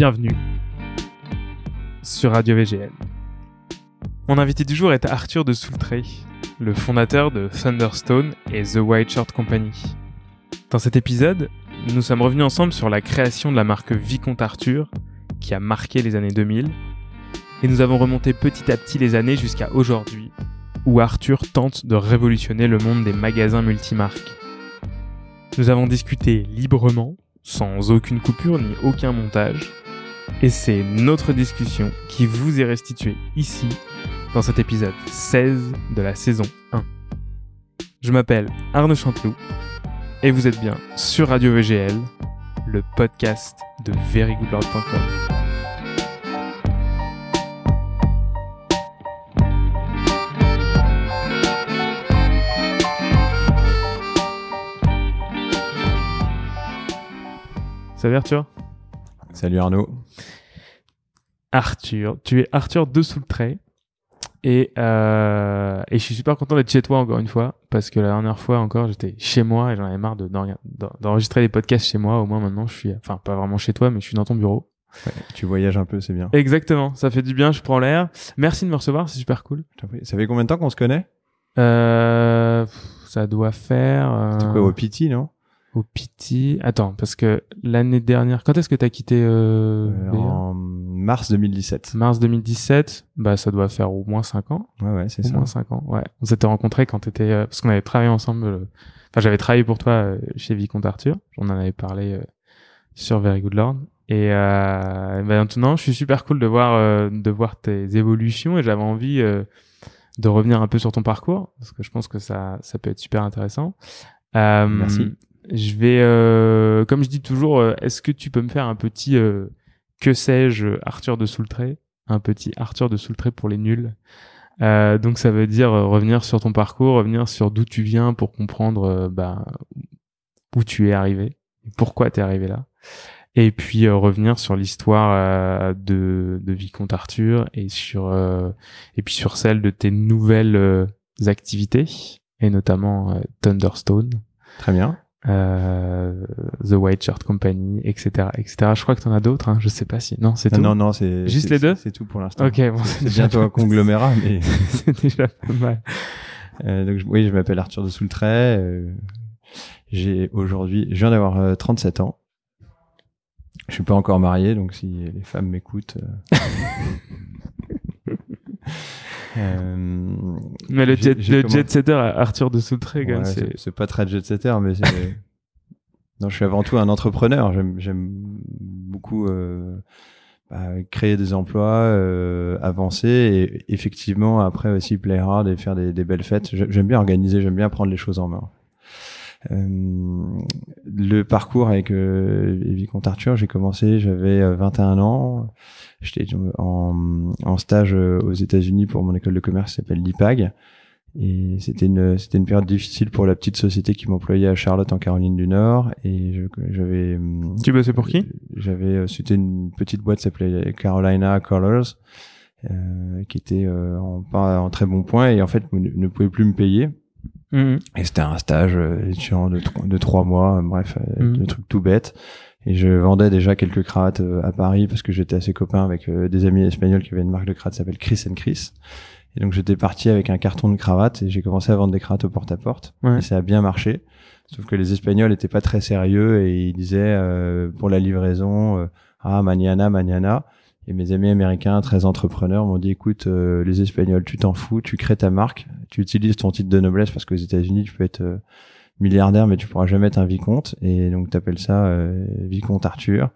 bienvenue sur Radio VGL. Mon invité du jour est Arthur de Soultray, le fondateur de Thunderstone et The White Shirt Company. Dans cet épisode, nous sommes revenus ensemble sur la création de la marque Vicomte Arthur, qui a marqué les années 2000, et nous avons remonté petit à petit les années jusqu'à aujourd'hui, où Arthur tente de révolutionner le monde des magasins multimarques. Nous avons discuté librement, sans aucune coupure ni aucun montage, et c'est notre discussion qui vous est restituée ici, dans cet épisode 16 de la saison 1. Je m'appelle Arnaud Chanteloup, et vous êtes bien sur Radio VGL, le podcast de verygoodlord.com. Salut Arthur? Salut Arnaud. Arthur, tu es Arthur de Soultray. Et, euh, et je suis super content d'être chez toi encore une fois, parce que la dernière fois encore, j'étais chez moi et j'en avais marre de- d'en- d'enregistrer des podcasts chez moi. Au moins maintenant, je suis, enfin pas vraiment chez toi, mais je suis dans ton bureau. Ouais, tu voyages un peu, c'est bien. Exactement, ça fait du bien, je prends l'air. Merci de me recevoir, c'est super cool. Ça fait combien de temps qu'on se connaît? Euh, ça doit faire... Euh, C'est quoi au Pity, non? Au PT. Attends, parce que l'année dernière, quand est-ce que t'as quitté euh, Euh? En mars 2017. Mars 2017, bah ça doit faire au moins 5 ans. Ouais, ouais, c'est Au ça. moins 5 ans, ouais. On s'était rencontrés quand t'étais... euh, parce qu'on avait travaillé ensemble... euh, Enfin, j'avais travaillé pour toi euh, chez Vicomte Arthur. On en avait parlé euh, sur Very Good Lord. Et euh, bah, maintenant, je suis super cool de voir, euh, de voir tes évolutions et j'avais envie euh, de revenir un peu sur ton parcours parce que je pense que ça, ça peut être super intéressant. Euh, Merci. Je vais, euh, comme je dis toujours, euh, est-ce que tu peux me faire un petit euh, que sais-je Arthur de Soultray, un petit Arthur de Soultray pour les nuls. Euh, donc ça veut dire euh, revenir sur ton parcours, revenir sur d'où tu viens pour comprendre bah, où tu es arrivé, pourquoi tu es arrivé là, et puis revenir sur l'histoire de, de Vicomte Arthur et sur et puis sur celle de tes nouvelles activités et notamment Thunderstone Très bien. Euh, The White Shirt Company, etc., etc. Je crois que t'en as d'autres. Hein. Je sais pas si. Non, c'est tout. non, non, c'est Juste les deux C'est tout pour l'instant. Ok, bon, c'est bientôt un conglomérat, mais c'est déjà pas mal. euh, donc oui, je m'appelle Arthur de Soultray. euh, j'ai aujourd'hui, je viens d'avoir euh, 37 ans. Je suis pas encore marié, donc si les femmes m'écoutent. euh, Mais le jet, le comment- jet setter Arthur de quand Ouais, c'est c'est. pas très jet setter, mais c'est. non, je suis avant tout un entrepreneur. J'aime, j'aime beaucoup euh, bah, créer des emplois, euh, avancer et effectivement après aussi play hard et faire des, des belles fêtes. J'ai- J'aime bien organiser, j'aime bien prendre les choses en main. Euh, le parcours avec euh, Vicomte Arthur, j'ai commencé, j'avais euh, 21 ans. J'étais en, en stage euh, aux États-Unis pour mon école de commerce qui s'appelle l'IPAG. Et c'était une, c'était une période difficile pour la petite société qui m'employait à Charlotte en Caroline du Nord. Et j'avais. Tu bossais pour qui? J'avais, euh, c'était une petite boîte qui s'appelait Carolina Colors, euh, qui était euh, en, en très bon point et en fait ne, ne pouvait plus me payer. Mhm. Et c'était un stage euh, étudiant de, de trois mois, euh, bref, Mhm. des trucs tout bêtes. Et je vendais déjà quelques cravates à Paris parce que j'étais assez copain avec des amis espagnols qui avaient une marque de cravates qui s'appelle Chris Chris. Et donc j'étais parti avec un carton de cravates et j'ai commencé à vendre des cravates au porte-à-porte. Ouais. Et ça a bien marché. Sauf que les Espagnols étaient pas très sérieux et ils disaient euh, pour la livraison euh, ah mañana mañana. Et mes amis américains très entrepreneurs m'ont dit écoute euh, les Espagnols tu t'en fous, tu crées ta marque, tu utilises ton titre de noblesse parce qu'aux États-Unis tu peux être euh, milliardaire mais tu pourras jamais être un vicomte et donc t'appelles ça euh, vicomte Arthur.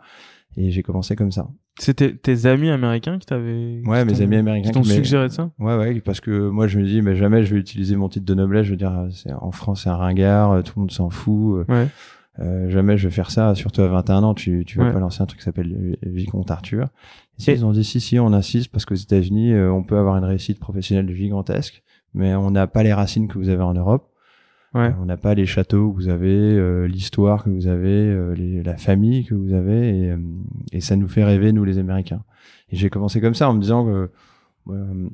Et j'ai commencé comme ça. C'était tes amis américains qui t'avaient. Ouais, qui mes amis américains Qui t'ont suggéré de ça? Ouais, ouais, parce que moi je me dis, mais jamais je vais utiliser mon titre de noblesse. Je veux dire, en France c'est un ringard, tout le monde s'en fout. Ouais. Euh, jamais je vais faire ça, surtout à 21 ans. Tu, tu vas Ouais. pas lancer un truc qui s'appelle euh, Vicomte Arthur. Et si Et- ils ont dit si, si, on insiste parce qu'aux États-Unis, euh, on peut avoir une réussite professionnelle gigantesque, mais on n'a pas les racines que vous avez en Europe. Ouais. Euh, On n'a pas les châteaux que vous avez, l'histoire que vous avez, les- la famille que vous avez, et, et ça nous fait rêver nous les Américains. Et j'ai commencé comme ça en me disant que euh,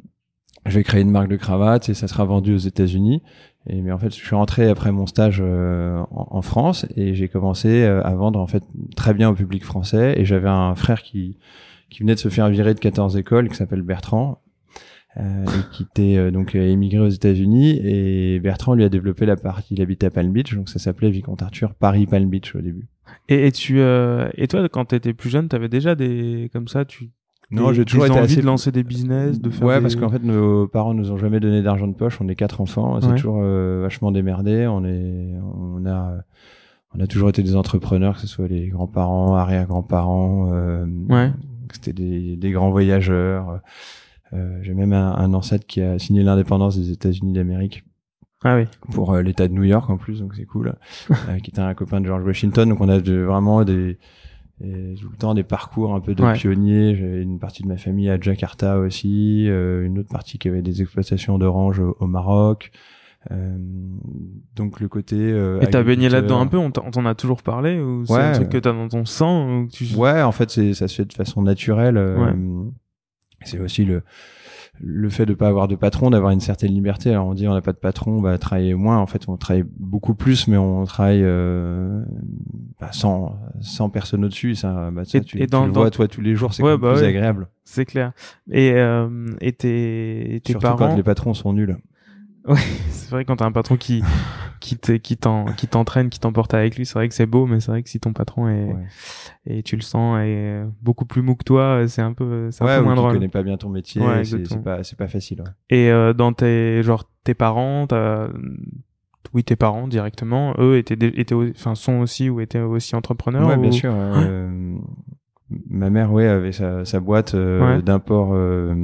je vais créer une marque de cravate et ça sera vendu aux États-Unis. Et mais en fait, je suis rentré après mon stage euh, en, France et j'ai commencé euh, à vendre en fait très bien au public français. Et j'avais un frère qui qui venait de se faire virer de 14 écoles, qui s'appelle Bertrand, euh, qui était euh, donc émigré aux États-Unis. Et Bertrand lui a développé la partie, il habitait à Palm Beach, donc ça s'appelait Vicomte Arthur Paris Palm Beach au début. Et, et tu et toi, quand tu étais plus jeune, tu avais déjà des comme ça, tu non, j'ai toujours été envie assez de lancer des business, de faire ouais, des- parce qu'en fait, nos parents nous ont jamais donné d'argent de poche. On est quatre enfants, c'est Ouais. toujours euh, vachement démerdé. On est, on a, on a toujours été des entrepreneurs, que ce soit les grands-parents, arrière-grands-parents. Euh, Ouais. C'était des, des grands voyageurs. Euh, j'ai même un, un ancêtre qui a signé l'indépendance des États-Unis d'Amérique Ah oui. pour euh, l'État de New York en plus, donc c'est cool. euh, qui était un copain de George Washington, donc on a de, vraiment des et tout le temps des parcours un peu de Ouais. pionniers. J'avais une partie de ma famille à Jakarta aussi, euh, une autre partie qui avait des exploitations d'oranges au, au Maroc. Euh, donc le côté. Euh, Et t'as baigné là-dedans un peu, on t'en a toujours parlé ou c'est Ouais. un truc que t'as dans ton sang ou tu... Ouais, en fait, c'est ça se fait de façon naturelle. euh, C'est aussi le le fait de pas avoir de patron, d'avoir une certaine liberté. Alors on dit on n'a pas de patron, on va travailler moins. En fait, on travaille beaucoup plus, mais on travaille euh, bah, sans sans personne au-dessus. Ça, bah, ça, Et- tu, et tu dans- le dans- vois toi tous les jours, c'est Ouais, bah plus ouais. agréable. C'est clair. Et, euh, et tes, tes Surtout parents... quand les patrons sont nuls. C'est vrai quand t'as un patron qui qui qui t'en- qui t'entraîne, qui t'emporte avec lui, c'est vrai que c'est beau, mais c'est vrai que si ton patron est Ouais. et tu le sens est beaucoup plus mou que toi, c'est un peu c'est un Ouais, peu ou moins drôle. connaît pas bien ton métier, Ouais, c'est pas c'est pas facile. ouais. Et euh, dans tes genre tes parents, oui tes parents directement, eux étaient étaient enfin sont aussi ou étaient aussi entrepreneurs. Ouais, bien sûr. euh, ma mère, ouais, avait sa, sa boîte euh, Ouais. d'import euh,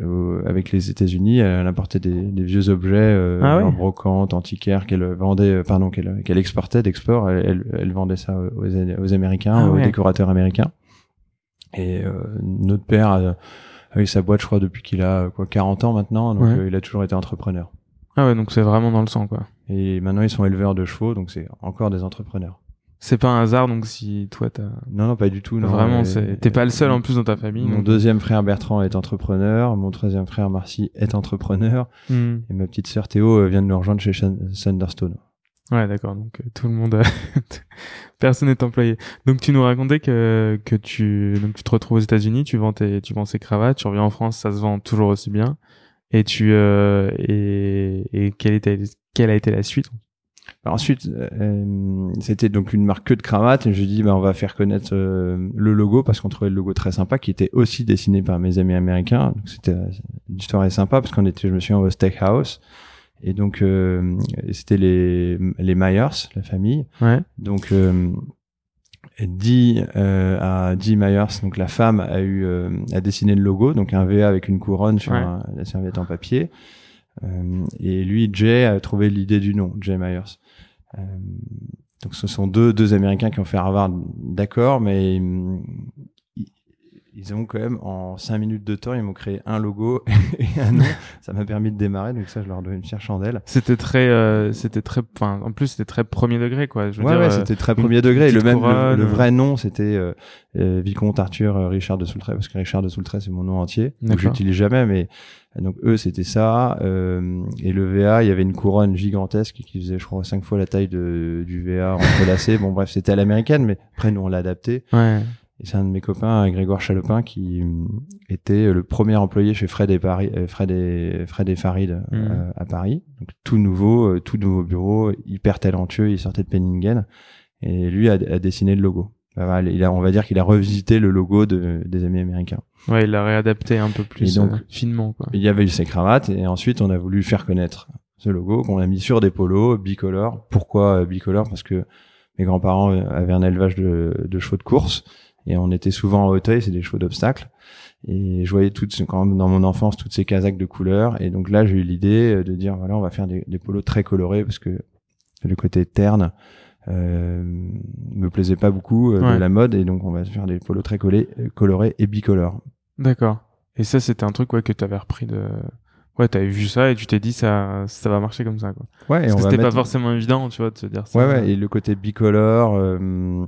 euh, avec les États-Unis. Elle importait des, des vieux objets, euh, Ah ouais. brocantes, antiquaires, qu'elle vendait, euh, pardon, qu'elle qu'elle exportait d'export. Elle, elle, elle vendait ça aux, aux Américains, Ah aux ouais. décorateurs américains. Et euh, notre père a, a eu sa boîte, je crois, depuis qu'il a quoi 40 ans maintenant. Donc il a toujours été entrepreneur. Ah ouais, donc c'est vraiment dans le sang quoi. Et maintenant ils sont éleveurs de chevaux, donc c'est encore des entrepreneurs. C'est pas un hasard donc si toi t'as Non, non, pas du tout. Non, vraiment c'est t'es pas le seul en plus dans ta famille. Mon donc- deuxième frère Bertrand est entrepreneur, mon troisième frère Marcy est entrepreneur, Hmm. et ma petite sœur Théo euh, vient de nous rejoindre chez Thunderstone. Ouais, d'accord. Donc euh, tout le monde, personne n'est employé. Donc tu nous racontais que que tu donc tu te retrouves aux États-Unis, tu vends tes tu vends ces cravates, tu reviens en France, ça se vend toujours aussi bien. Et tu euh, et et quelle était quelle a été la suite? Alors ensuite, euh, c'était donc une marque que de cravate, et je dis bah on va faire connaître euh, le logo parce qu'on trouvait le logo très sympa, qui était aussi dessiné par mes amis américains. Donc c'était euh, l'histoire est sympa parce qu'on était, je me souviens, au Steakhouse. Et donc, euh, c'était les, les Myers, la famille. Ouais. Donc, euh, Dee euh, à Dee Myers, donc la femme a eu euh, a dessiné le logo, donc un VA avec une couronne sur Ouais. un- la serviette en papier. Euh, et lui, Jay a trouvé l'idée du nom, Jay Myers. Euh, donc ce sont deux deux Américains qui ont fait Harvard, d'accord, mais ils, ont quand même en cinq minutes de temps, ils m'ont créé un logo et un nom. Ça m'a permis de démarrer, donc ça, je leur dois une fière chandelle. C'était très euh, c'était très enfin en plus c'était très premier degré quoi. Je veux Ouais, dire, ouais, euh, c'était très premier degré. Le même, le, couronne, le vrai nom, c'était euh, euh, Vicomte Arthur euh, Richard de Soultray, parce que Richard de Soultray, c'est mon nom entier. Donc D'accord. j'utilise jamais, mais donc eux, c'était ça. euh, et le VA, il y avait une couronne gigantesque qui faisait, je crois, cinq fois la taille de, du VA entrelacé. bon, bref, c'était à l'américaine, mais après, nous, on l'a adapté. ouais. Et c'est un de mes copains, Grégoire Chalopin, qui hum, était le premier employé chez Fred et Paris, euh, Fred et Fred et Farid euh, Mhm. à Paris. Donc tout nouveau, euh, tout nouveau bureau, hyper talentueux. Il sortait de Penningen et lui a, a dessiné le logo. Bah, voilà, il a, on va dire qu'il a revisité le logo de, des amis américains. Ouais, il l'a réadapté un peu plus Et donc- euh, finement quoi. Il y avait eu ses cravates et ensuite on a voulu faire connaître ce logo qu'on a mis sur des polos bicolores. Pourquoi euh, bicolore Parce que mes grands-parents euh, avaient un élevage de, de chevaux de course et on était souvent en hauteuil, c'est des chevaux d'obstacle. Et je voyais toutes, quand même dans mon enfance toutes ces casaques de couleurs. Et donc là, j'ai eu l'idée euh, de dire voilà, on va faire des, des polos très colorés parce que le côté terne euh, me plaisait pas beaucoup euh, Ouais. de la mode. Et donc on va faire des polos très collés, euh, colorés et bicolores. D'accord. Et ça c'était un truc ouais que t'avais repris de ouais t'avais vu ça et tu t'es dit ça ça va marcher comme ça quoi. Ouais, et Parce que c'était pas forcément évident tu vois de se dire ça. Ouais, ouais, et le côté bicolore, euh,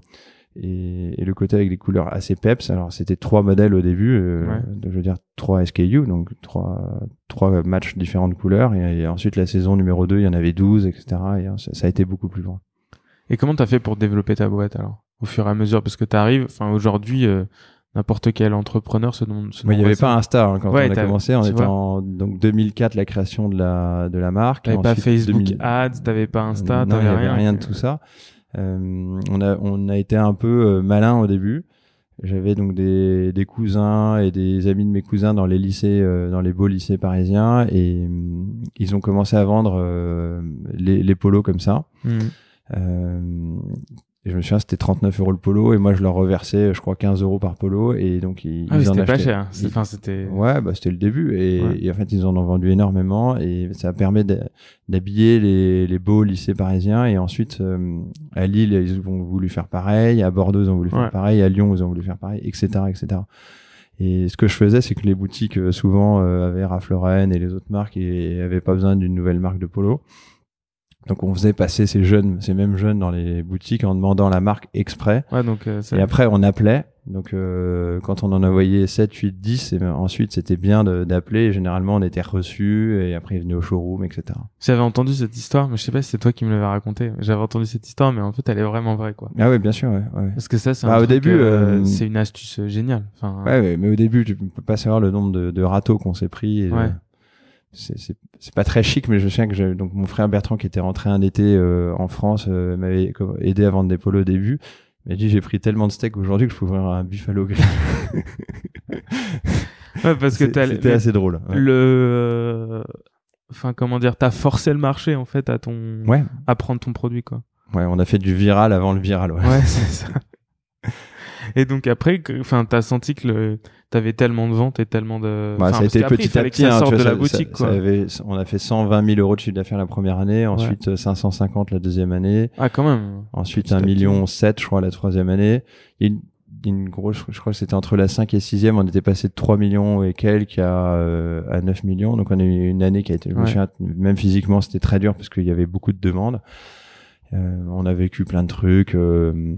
et, et, le côté avec des couleurs assez peps. Alors c'était trois modèles au début, euh, Ouais. je veux dire trois SKU, donc trois trois matchs différentes couleurs. Et, et ensuite la saison numéro 2, il y en avait 12, etc. Et euh, ça, ça a été beaucoup plus loin. Et comment t'as fait pour développer ta boîte alors Au fur et à mesure, parce que t'arrives, enfin aujourd'hui, euh, n'importe quel entrepreneur se demande. se Moi, il n'y avait pas Insta hein, quand Ouais, on a commencé. On était en donc 2004 la création de la de la marque. T'avais pas Facebook 2000 Ads, t'avais pas Insta, t'avais rien. rien de tout ça. Euh, on a on a été un peu euh, malin au début. J'avais donc des, des cousins et des amis de mes cousins dans les lycées, euh, dans les beaux lycées parisiens, et hum, ils ont commencé à vendre euh, les, les polos comme ça. Mhm. Et je me souviens, c'était 39 euros le polo, et moi je leur reversais, je crois, 15 euros par polo, et donc ils, Ah ils en c'était pas achetaient. cher. Ils- Enfin, c'était. Ouais, bah c'était le début et, Ouais. et en fait ils en ont vendu énormément et ça permet d'habiller les, les beaux lycées parisiens et ensuite euh, à Lille ils ont voulu faire pareil, à Bordeaux ils ont voulu faire Ouais. pareil, à Lyon ils ont voulu faire pareil, etc., etc. Et ce que je faisais c'est que les boutiques euh, souvent euh, avaient Ralph Lauren et les autres marques et, avaient pas besoin d'une nouvelle marque de polo. Donc on faisait passer ces jeunes, ces mêmes jeunes dans les boutiques en demandant la marque exprès. Ouais, donc. euh, Et après, on appelait. Donc, euh, quand on en envoyait 7, 8, 10, et ben, ensuite, c'était bien d'appeler. Généralement, on était reçus et après, ils venaient au showroom, etc. J'avais entendu cette histoire, mais je sais pas si c'est toi qui me l'avais raconté. J'avais entendu cette histoire, mais en fait, elle est vraiment vraie, quoi. Ah ouais, bien sûr, ouais. ouais. Parce que ça, c'est Bah, un au début, euh, euh, c'est une astuce euh, géniale. Enfin, Ouais, ouais, mais au début, tu peux pas savoir le nombre de, de râteaux qu'on s'est pris. Et, Ouais. C'est- pas très chic, mais je sais que donc mon frère Bertrand qui était rentré un été euh, en France euh, m'avait aidé à vendre des polos au début. Il m'a dit j'ai pris tellement de steak aujourd'hui que je peux ouvrir un buffalo grill. ouais, parce que C'était assez drôle. ouais. le, euh, enfin, comment dire, t'as forcé le marché en fait à ton, Ouais, à prendre ton produit, quoi. ouais, on a fait du viral avant le viral. Ouais. Ouais, c'est ça. Et donc après, enfin, t'as senti que le, t'avais tellement de ventes et tellement de. Bah, enfin, ça a été petit à petit. hein, tu de vois, la boutique, ça- quoi. ça avait- on a fait 120 000 euros de chiffre d'affaires la première année, ensuite euh, 550 la deuxième année, Ah, quand même. ensuite Petit à 1 petit. million 7 je crois la troisième année. Une, une grosse, je crois que c'était entre la 5 et 6e, on était passé de 3 millions et quelques à, euh, à 9 millions. Donc on a eu une année qui a été, Ouais. même physiquement c'était très dur parce qu'il y avait beaucoup de demandes. Euh, on a vécu plein de trucs. euh,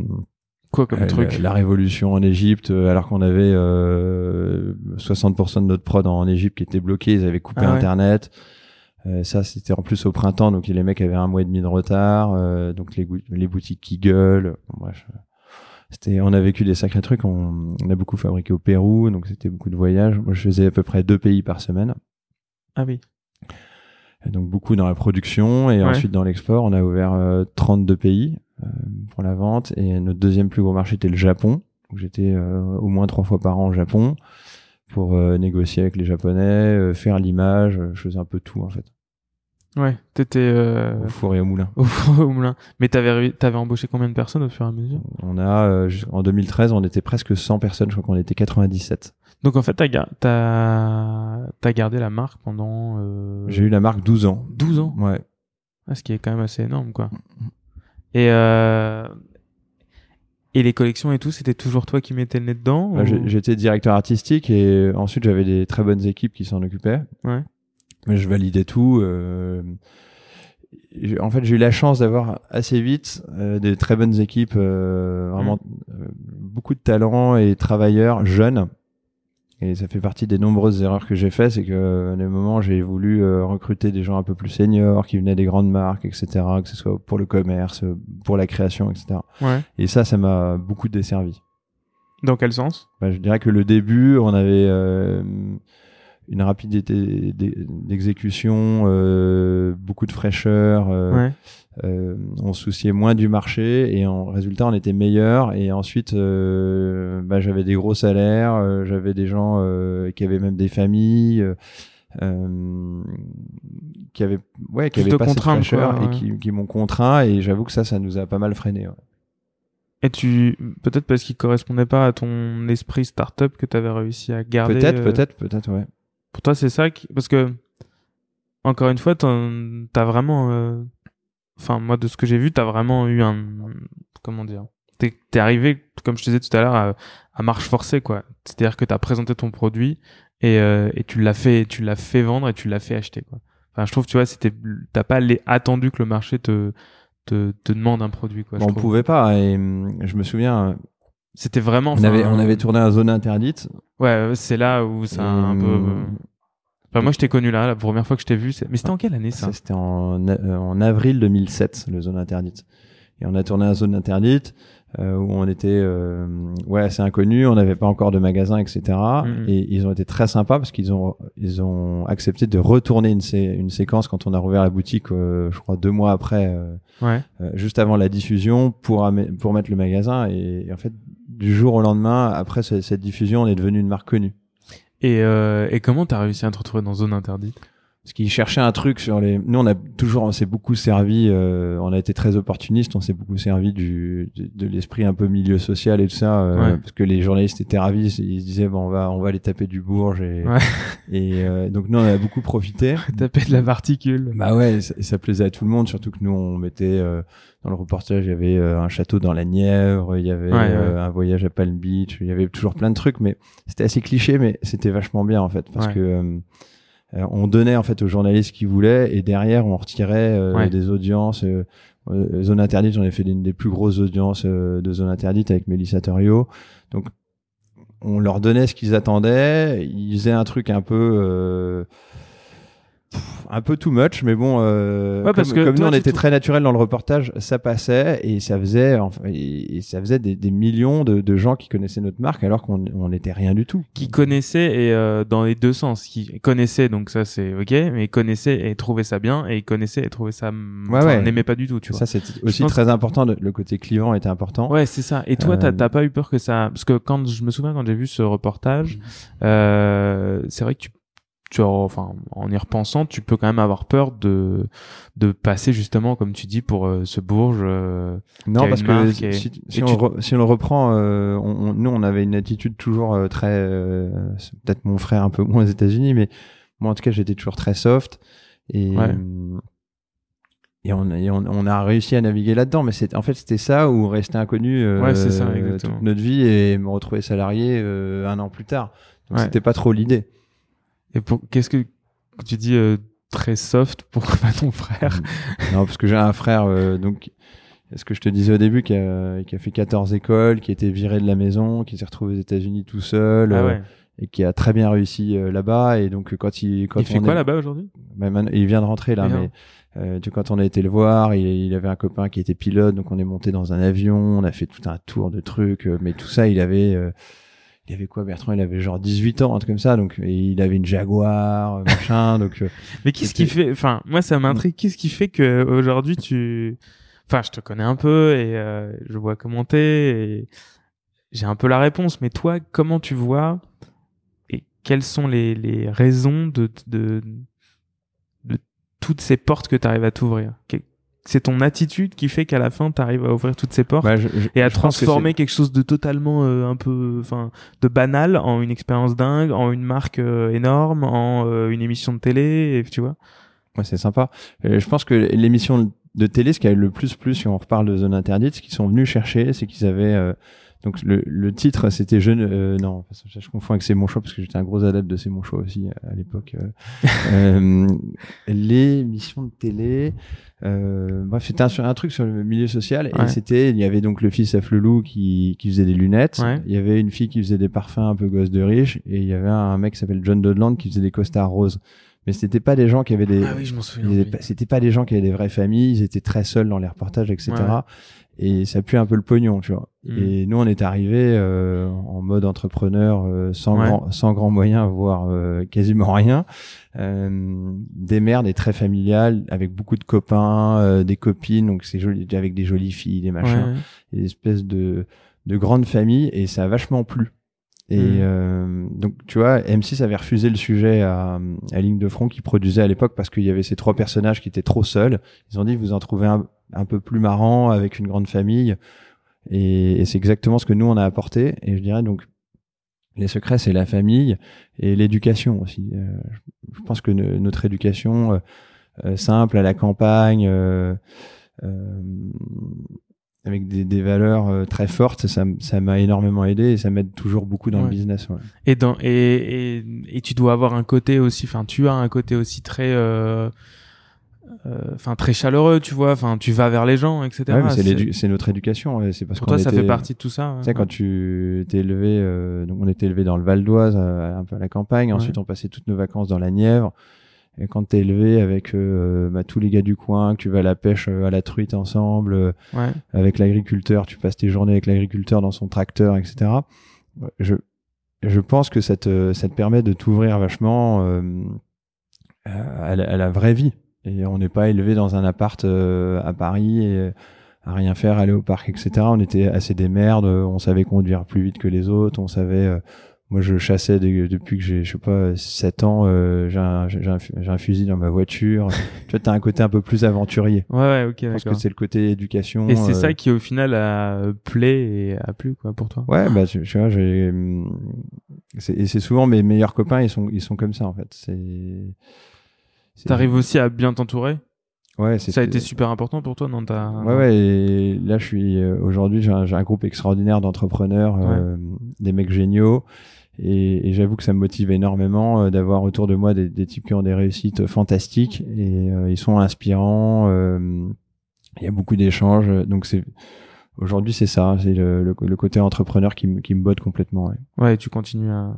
Quoi comme euh, truc La, la révolution en Égypte, euh, alors qu'on avait euh, 60% de notre prod en Égypte qui était bloqué, ils avaient coupé Ah ouais. Internet. Euh, ça, c'était en plus au printemps, donc les mecs avaient un mois et demi de retard. euh, donc les, boutiques qui gueulent. Bon, bref, c'était, on a vécu des sacrés trucs. On, on a beaucoup fabriqué au Pérou, donc c'était beaucoup de voyages. Moi, je faisais à peu près deux pays par semaine. Ah oui. Et donc beaucoup dans la production et Ouais. ensuite dans l'export. On a ouvert euh, 32 pays pour la vente et notre deuxième plus gros marché était le Japon. Donc j'étais euh, au moins trois fois par an au Japon pour euh, négocier avec les Japonais, euh, faire l'image. euh, Je faisais un peu tout en fait, Ouais. T'étais euh, au four et au moulin. au four et au moulin. Mais t'avais, t'avais embauché combien de personnes au fur et à mesure? On a euh, en 2013, on était presque 100 personnes. Je crois qu'on était 97. Donc en fait, t'as, t'as, t'as gardé la marque pendant euh, J'ai eu la marque 12 ans. 12 ans? Ouais. Ah, ce qui est quand même assez énorme, quoi. Et euh... et les collections et tout, c'était toujours toi qui mettais le nez dedans Bah, ou- J'étais directeur artistique et ensuite j'avais des très bonnes équipes qui s'en occupaient. Ouais. Mais je validais tout. euh, En fait, j'ai eu la chance d'avoir assez vite euh, des très bonnes équipes, euh, vraiment euh, beaucoup de talents et travailleurs jeunes. Et ça fait partie des nombreuses erreurs que j'ai fait, c'est que à des moments j'ai voulu euh, recruter des gens un peu plus seniors qui venaient des grandes marques, etc., que ce soit pour le commerce, euh, pour la création, etc. Ouais. Et ça, ça m'a beaucoup desservi. Dans quel sens? Bah, je dirais que le début, on avait euh, une rapidité d'e- d'exécution, euh, beaucoup de fraîcheur. euh, Ouais. euh, on se souciait moins du marché et en résultat, on était meilleur. Et ensuite, bah, j'avais des gros salaires, j'avais des gens qui avaient même des familles. euh, qui avaient ouais qui pas cette contraintes, fraîcheur quoi, et qui, qui m'ont contraint et j'avoue que ça ça nous a pas mal freiné ouais. Et tu peut-être parce qu'il correspondait pas à ton esprit startup que t'avais réussi à garder. peut-être euh, peut-être peut-être ouais Pour toi, c'est ça qui... parce que encore une fois, t'as vraiment, euh, enfin moi de ce que j'ai vu, t'as vraiment eu un, comment dire, t'es arrivé comme je te disais tout à l'heure à, à marche forcée quoi. C'est-à-dire que t'as présenté ton produit et, euh, et tu l'as fait, tu l'as fait vendre et tu l'as fait acheter quoi. Enfin, je trouve, tu vois, c'était, t'as pas les- attendu que le marché te te, te demande un produit. Quoi, Bon, je on trouve. pouvait pas. Et hum, je me souviens, C'était vraiment. on avait, on avait tourné à zone interdite. Ouais, c'est là où ça a un Et, peu. hum, Enfin, moi, je t'ai connu là, la première fois que je t'ai vu. c'est- Mais c'était en quelle année ça? Ça, c'était en, euh, en avril 2007, le zone interdite. Et on a tourné à zone interdite euh, où on était euh, ouais assez inconnu, on n'avait pas encore de magasin, etc. Mhm. Et ils ont été très sympas parce qu'ils ont ils ont accepté de retourner une, sé- une séquence quand on a rouvert la boutique, euh, je crois deux mois après, euh, Ouais. euh, juste avant la diffusion pour pour mettre le magasin. Et, et en fait, du jour au lendemain, après ce- cette diffusion, on est devenu une marque connue. Et, euh, et comment t'as réussi à te retrouver dans Zone Interdite? Parce qu'ils cherchaient un truc sur les. Nous, on a toujours, on s'est beaucoup servi. euh, on a été très opportuniste. On s'est beaucoup servi du de, de l'esprit un peu milieu social et tout ça, euh, Ouais. parce que les journalistes étaient ravis. Ils se disaient bon, on va, on va aller taper du Bourges et Ouais. et euh, donc nous, on a beaucoup profité. Taper de la particule. Bah ouais, ça, ça plaisait à tout le monde, surtout que nous, on mettait euh, dans le reportage, il y avait euh, un château dans la Nièvre, il y avait Ouais, euh, un voyage à Palm Beach, il y avait toujours plein de trucs, mais c'était assez cliché, mais c'était vachement bien en fait, parce que on donnait en fait aux journalistes qui voulaient, et derrière on retirait euh, Ouais. des audiences. euh, euh, Zone interdite, j'en ai fait une des plus grosses audiences euh, de Zone interdite avec Mélissa Theriot. Donc on leur donnait ce qu'ils attendaient, ils faisaient un truc un peu euh, un peu too much, mais bon, euh, Ouais, parce comme, que comme nous on était très naturel dans le reportage, ça passait et ça faisait, enfin, et, et ça faisait des, des millions de, de gens qui connaissaient notre marque alors qu'on on n'était rien du tout. Qui connaissait et euh, dans les deux sens. Qui connaissait, donc ça c'est ok, mais connaissait et trouvait ça bien, et connaissait et trouvait ça. Ouais, ouais. N'aimait pas du tout, tu vois. Ça c'est aussi très important. le côté client était important. Ouais, c'est ça. Et toi, t'as Euh, t'as pas eu peur que ça Parce que quand je me souviens quand j'ai vu ce reportage, euh, c'est vrai que tu, tu as- enfin, en y repensant, tu peux quand même avoir peur de de passer justement, comme tu dis, pour euh, ce Bourges. euh, Non, parce que si, et- si, et on, tu- re- si on le reprend, euh, on, on- nous on avait une attitude toujours très, c'est peut-être mon frère un peu moins aux États-Unis, mais moi en tout cas j'étais toujours très soft et Ouais. et, on, et on, on a réussi à naviguer là-dedans. Mais c'est en fait c'était ça ou rester inconnu Ouais, ça, toute notre vie et me retrouver salarié un an plus tard. Donc Ouais. c'était pas trop l'idée. Et pour qu'est-ce que tu dis euh, très soft pour pas ton frère non, parce que j'ai un frère, euh, donc, ce que je te disais au début, qui a, qui a fait 14 écoles, qui a été viré de la maison, qui s'est retrouvé aux États-Unis tout seul, Ah euh, et qui a très bien réussi euh, là-bas. Et donc, quand il, quand Il fait on quoi est- là-bas aujourd'hui? Bah, il vient de rentrer là, mais euh, tu- quand on a été le voir, il, il avait un copain qui était pilote, donc on est monté dans un avion, on a fait tout un tour de trucs, euh, mais tout ça, il avait, euh, il avait quoi, Bertrand? Il avait genre 18 ans, un truc comme ça, donc et il avait une Jaguar, euh, machin, donc. euh, Mais qu'est-ce qui fait Enfin, moi, ça m'intrigue. Qu'est-ce qui fait que aujourd'hui tu Enfin, je te connais un peu et euh, je vois commenter et j'ai un peu la réponse. Mais toi, comment tu vois et quelles sont les, les raisons de, de de toutes ces portes que tu arrives à t'ouvrir? C'est ton attitude qui fait qu'à la fin, tu arrives à ouvrir toutes ces portes bah, je- je- et à que transformer quelque chose de totalement euh, un peu enfin de banal en une expérience dingue en une marque euh, énorme en euh, une émission de télé et tu vois Ouais, c'est sympa. Euh, je pense que l'émission de télé, ce qui a eu le plus plus, si on reparle de zone interdite, ce qu'ils sont venus chercher, c'est qu'ils avaient euh, donc le, le titre, c'était jeune. euh, non, je, je confonds avec C'est mon choix parce que j'étais un gros adepte de C'est mon choix aussi à, à l'époque. euh. Euh, l'émission de télé. Euh, bref, c'était un, truc sur le milieu social Ouais. et c'était il y avait donc le fils à Flelou qui, qui faisait des lunettes. Ouais. Il y avait une fille qui faisait des parfums un peu gosse de riche et il y avait un mec qui s'appelle John Dodland qui faisait des costards roses. Mais c'était pas des gens qui avaient des ah oui oui. C'était pas des gens qui avaient des vraies familles, ils étaient très seuls dans les reportages, etc. Ouais. Et ça pue un peu le pognon, tu vois. Mm. Et nous, on est arrivés euh, en mode entrepreneur, euh, sans Ouais. grand, sans grand moyen, voire euh, quasiment rien. Euh, des mères, des très familiales, avec beaucoup de copains, euh, des copines, donc c'est joli, avec des jolies filles, des machins, Ouais. des espèces de de grandes familles, et ça a vachement plu. Et Mm. euh, donc, tu vois, M6 avait refusé le sujet à, à Ligne de Front qui produisait à l'époque parce qu'il y avait ces trois personnages qui étaient trop seuls. Ils ont dit, vous en trouvez un, un peu plus marrant avec une grande famille. Et, et c'est exactement ce que nous, on a apporté. Et je dirais donc, les secrets, c'est la famille et l'éducation aussi. Euh, je, pense que ne- notre éducation euh, euh, simple à la campagne, euh, euh, avec des, des valeurs euh, très fortes, ça m'a énormément aidé et ça m'aide toujours beaucoup dans Ouais. le business. Ouais. et dans et, et et tu dois avoir un côté aussi enfin tu as un côté aussi très euh, enfin très chaleureux, tu vois. Enfin, tu vas vers les gens, etc. Ouais, c'est c'est notre éducation. ouais, C'est parce Pour toi, ça fait partie de tout ça. ouais. Tu sais, quand tu t'es élevé, euh, donc on était élevé dans le Val d'Oise, euh, un peu à la campagne. Ensuite, on passait toutes nos vacances dans la Nièvre. Et quand t'es élevé avec euh, bah, tous les gars du coin, que tu vas à la pêche euh, à la truite ensemble, euh, Ouais. avec l'agriculteur, tu passes tes journées avec l'agriculteur dans son tracteur, etc. Je, je pense que ça te, ça te permet de t'ouvrir vachement euh, à, la, à la vraie vie. Et on n'est pas élevé dans un appart euh, à Paris et à rien faire, aller au parc, etc. On était assez des merdes, on savait conduire plus vite que les autres, on savait... euh, moi, je chassais depuis que j'ai, je sais pas, 7 ans, euh, j'ai un, j'ai un, j'ai un fusil dans ma voiture. tu vois, t'as un côté un peu plus aventurier. Ouais, ouais, ok, Je pense que c'est le côté éducation. Et c'est euh, ça qui au final a plaît et a plu quoi pour toi? Ouais, bah tu, tu vois, j'ai hum, c'est- et c'est souvent mes meilleurs copains, ils sont ils sont comme ça en fait. C'est c'est- T'arrives aussi à bien t'entourer? Ouais, Ça a été super important pour toi dans ta. Ouais, ouais. Et là, je suis euh, aujourd'hui, j'ai un, groupe extraordinaire d'entrepreneurs, euh, des mecs géniaux. Et, et j'avoue que ça me motive énormément euh, d'avoir autour de moi des, des types qui ont des réussites fantastiques et euh, ils sont inspirants. Il y a beaucoup d'échanges, donc c'est aujourd'hui c'est ça, c'est le, le, le côté entrepreneur qui, me- botte complètement. Ouais. Ouais, tu continues à,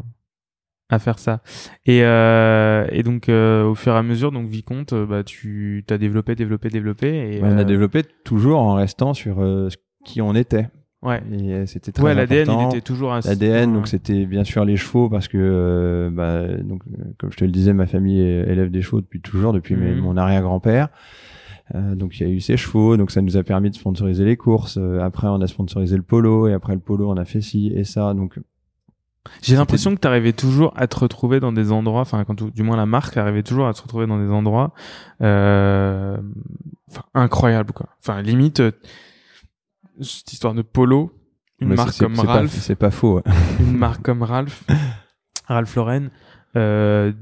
à faire ça. Et, euh, et donc, euh, au fur et à mesure, donc Vicomte, euh, bah, tu t'as développé, développé, développé. Et, On euh, a développé toujours en restant sur euh, ce- qui on était. Ouais. Et euh, c'était très Ouais, l'ADN, il était toujours à L'ADN, ouais. donc c'était bien sûr les chevaux parce que, euh, bah, donc, euh, comme je te le disais, ma famille élève des chevaux depuis toujours, depuis mes- Mhm. mon arrière-grand-père. Euh, donc il y a eu ces chevaux, donc ça nous a permis de sponsoriser les courses. Euh, après, on a sponsorisé le polo et après le polo, on a fait ci et ça. Donc J'ai l'impression que tu arrivais toujours à te retrouver dans des endroits, enfin, quand tu- du moins la marque arrivait toujours à se retrouver dans des endroits, euh, enfin, incroyables, quoi. Enfin, limite, euh, cette histoire de polo, une mais marque comme c'est pas- Ralph, c'est pas faux. ouais. une marque comme Ralph, Ralph Lauren, euh,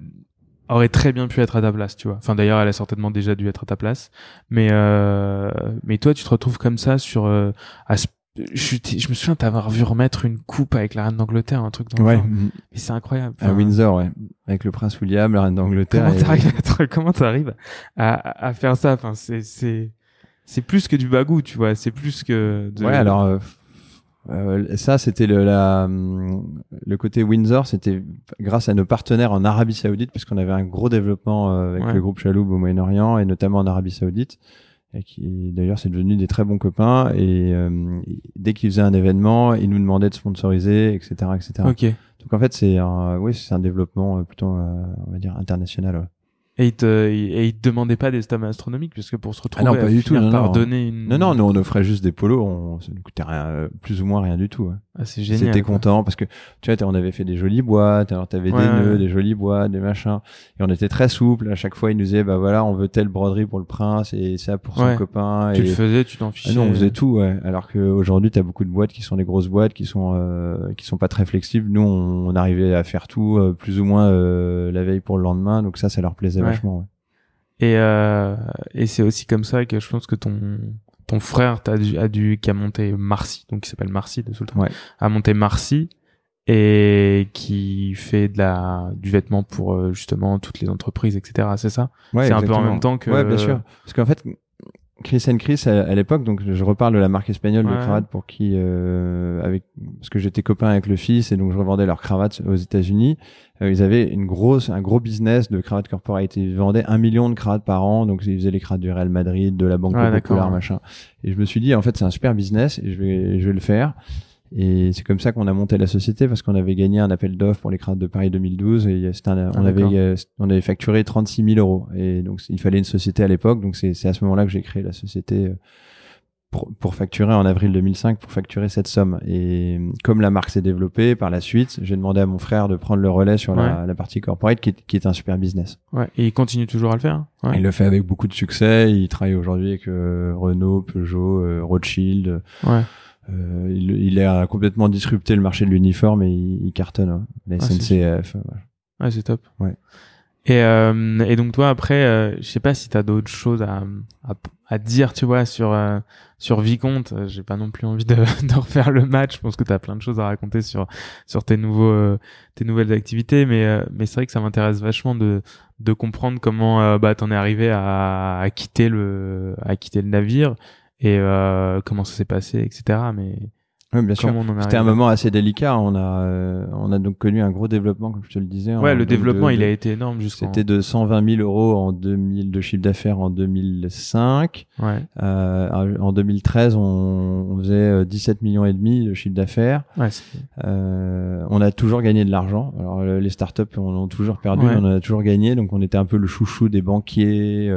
aurait très bien pu être à ta place, tu vois. Enfin, d'ailleurs, elle a certainement déjà dû être à ta place. Mais, euh, mais toi, tu te retrouves comme ça sur, euh, à ce- je, je me souviens t'avoir vu remettre une coupe avec la reine d'Angleterre, un truc dans le Ouais. Mais c'est incroyable. à Windsor, ouais, avec le prince William, la reine d'Angleterre. Comment et- t'arrives à, te- comment t'arrives à, à faire ça? Enfin, c'est c'est c'est plus que du bagou, tu vois. C'est plus que. De... Ouais, alors euh, euh, ça c'était le la hum, le côté Windsor, c'était grâce à nos partenaires en Arabie Saoudite parce qu'on avait un gros développement euh, avec Ouais. le groupe Chaloub au Moyen-Orient et notamment en Arabie Saoudite. Et qui d'ailleurs c'est devenu des très bons copains et euh, dès qu'ils faisaient un événement ils nous demandaient de sponsoriser etc etc Ok. Et donc en fait c'est un oui c'est un développement euh, plutôt euh, on va dire international ouais. Il te et il te demandait pas des stammes astronomiques parce que pour se retrouver Ah non, pas à du tout, non, par non. donner une. non non nous on offrait juste des polos on ça nous coûtait rien euh, plus ou moins rien du tout ouais. Ah, c'est génial. C'était content parce que tu vois, on avait fait des jolies boîtes, alors t'avais Ouais, des ouais. nœuds, des jolies boîtes, des machins, et on était très souple. À chaque fois, ils nous disaient, bah voilà, on veut telle broderie pour le prince et ça pour son copain. Tu et... le faisais, tu t'en Ah fichais. non, on faisait tout, ouais. Alors qu'aujourd'hui, t'as beaucoup de boîtes qui sont des grosses boîtes, qui sont euh, qui sont pas très flexibles. Nous, on, on arrivait à faire tout euh, plus ou moins euh, la veille pour le lendemain, donc ça, ça leur plaisait Ouais. vachement. ouais. Et euh, et c'est aussi comme ça que je pense que ton ton frère t'a dû, a dû qui a monté Marcy, donc qui s'appelle Marcy de Sultan, Ouais. a monté Marcy et qui fait de la du vêtement pour euh, justement toutes les entreprises, etc. C'est ça? Ouais, C'est un peu en même temps que- Ouais, bien sûr. Parce qu'en fait, Chris and Chris à, à l'époque, donc je reparle de la marque espagnole de cravates pour qui, euh, avec, parce que j'étais copain avec le fils et donc je revendais leurs cravates aux États-Unis. Euh, ils avaient une grosse, un gros business de cravates corporate. Ils vendaient un million de cravates par an, donc ils faisaient les cravates du Real Madrid, de la Banque Ouais, Populaire, machin. Et je me suis dit, en fait, c'est un super business et je vais, je vais le faire. Et c'est comme ça qu'on a monté la société parce qu'on avait gagné un appel d'offres pour les cravates de Paris 2012 et un- on Ah, avait d'accord. euh, on avait facturé 36 000 euros et donc il fallait une société à l'époque donc c'est c'est à ce moment-là que j'ai créé la société euh, pour, pour facturer en avril 2005 pour facturer cette somme et comme la marque s'est développée par la suite j'ai demandé à mon frère de prendre le relais sur la, la partie corporate qui est, qui est un super business Ouais. Et il continue toujours à le faire. hein Ouais. il le fait avec beaucoup de succès il travaille aujourd'hui avec euh, Renault Peugeot euh, Rothschild Ouais. Euh, il, il a complètement disrupté le marché de l'uniforme et il, il cartonne hein. la Ah, SNCF euh, voilà. Ouais, c'est top. Ouais. Et, euh, et donc toi après, euh, je sais pas si t'as d'autres choses à, à, à dire, tu vois, sur euh, sur Vicomte. Euh, j'ai pas non plus envie de, de refaire le match. Je pense que tu as plein de choses à raconter sur sur tes nouveaux euh, tes nouvelles activités, mais mais c'est vrai que ça m'intéresse vachement de de comprendre comment bah t'en es arrivé à, à quitter le à quitter le navire et comment ça s'est passé, etc. Mais oui, bien sûr. C'était un moment assez délicat. On a, euh, on a donc connu un gros développement, comme je te le disais. Ouais, le développement, il a été énorme. C'était de 120 000 euros en 2000 de chiffre d'affaires en 2005. Ouais. Euh, en 2013, on, on, faisait 17 euh, millions et demi de chiffre d'affaires. Ouais, euh, on a toujours gagné de l'argent. Alors les startups, on a toujours perdu, on en a toujours gagné. Donc on était un peu le chouchou des banquiers.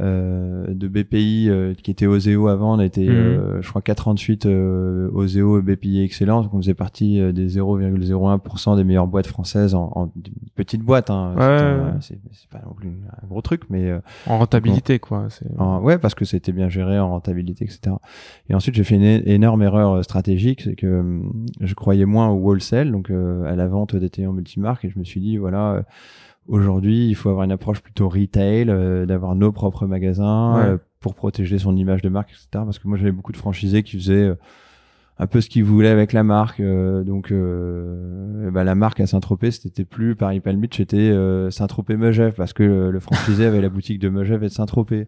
Euh, de BPI euh, qui était Oseo avant. On mhm. euh, je crois, 48 euh, Oseo et BPI excellent. Donc on faisait partie des 0,01% des meilleures boîtes françaises en, en petite boîte. Hein. C'est pas non plus un gros truc, mais en rentabilité quoi. ouais, parce que c'était bien géré en rentabilité, etc. Et ensuite j'ai fait une énorme erreur stratégique, c'est que je croyais moins au wholesale, donc à la vente des clients multimarques, et je me suis dit voilà Aujourd'hui, il faut avoir une approche plutôt retail, euh, d'avoir nos propres magasins euh, pour protéger son image de marque, etc. Parce que moi, j'avais beaucoup de franchisés qui faisaient euh, un peu ce qu'ils voulaient avec la marque. donc, bah, la marque à Saint-Tropez, c'était plus Paris Palm Beach, c'était Saint-Tropez Megève parce que le franchisé avait la boutique de Megève et de Saint-Tropez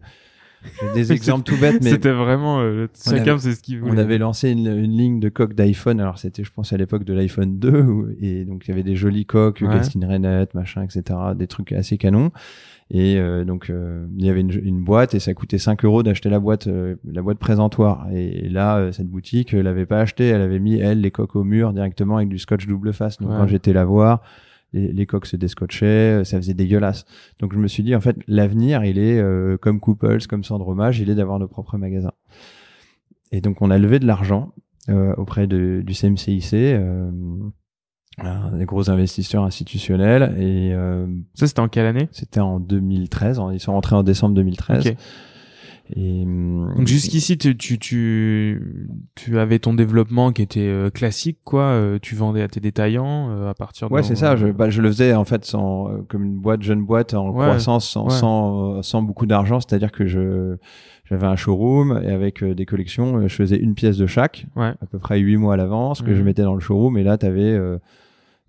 des exemples tout bêtes, mais c'était vraiment euh, chacun c'est ce qu'il voulait. On avait lancé une, une ligne de coques d'iPhone. Alors c'était, je pense, à l'époque de l'iPhone 2, et donc il y avait des jolies coques, ouais. Gaskin machin, etc., des trucs assez canons. Et euh, donc euh, il y avait une, une, boîte et ça coûtait 5 euros d'acheter la boîte, la boîte présentoir. Et, là, cette boutique l'avait pas acheté, elle avait mis elle les coques au mur directement avec du scotch double face. Donc quand j'étais la voir les, les coques se descotchaient, euh, ça faisait dégueulasse. Donc je me suis dit en fait l'avenir il est euh, comme Couples, comme Sandromage, il est d'avoir nos propres magasins. Et donc on a levé de l'argent euh, auprès de, du CMCIC, euh, des gros investisseurs institutionnels. Et ça c'était en quelle année? C'était en 2013. Ils sont rentrés en décembre 2013. Et, Donc jusqu'ici, tu, tu, tu, tu, avais ton développement qui était euh, classique, quoi. Euh, tu vendais à tes détaillants euh, à partir de. Ouais, c'est ça. Je, bah, je le faisais en fait sans, comme une boîte, jeune boîte en croissance, sans, sans, sans, beaucoup d'argent. C'est-à-dire que je j'avais un showroom et avec des collections, je faisais une pièce de chaque, à peu près huit mois à l'avance, que je mhm. mettais dans le showroom. Et là, tu avais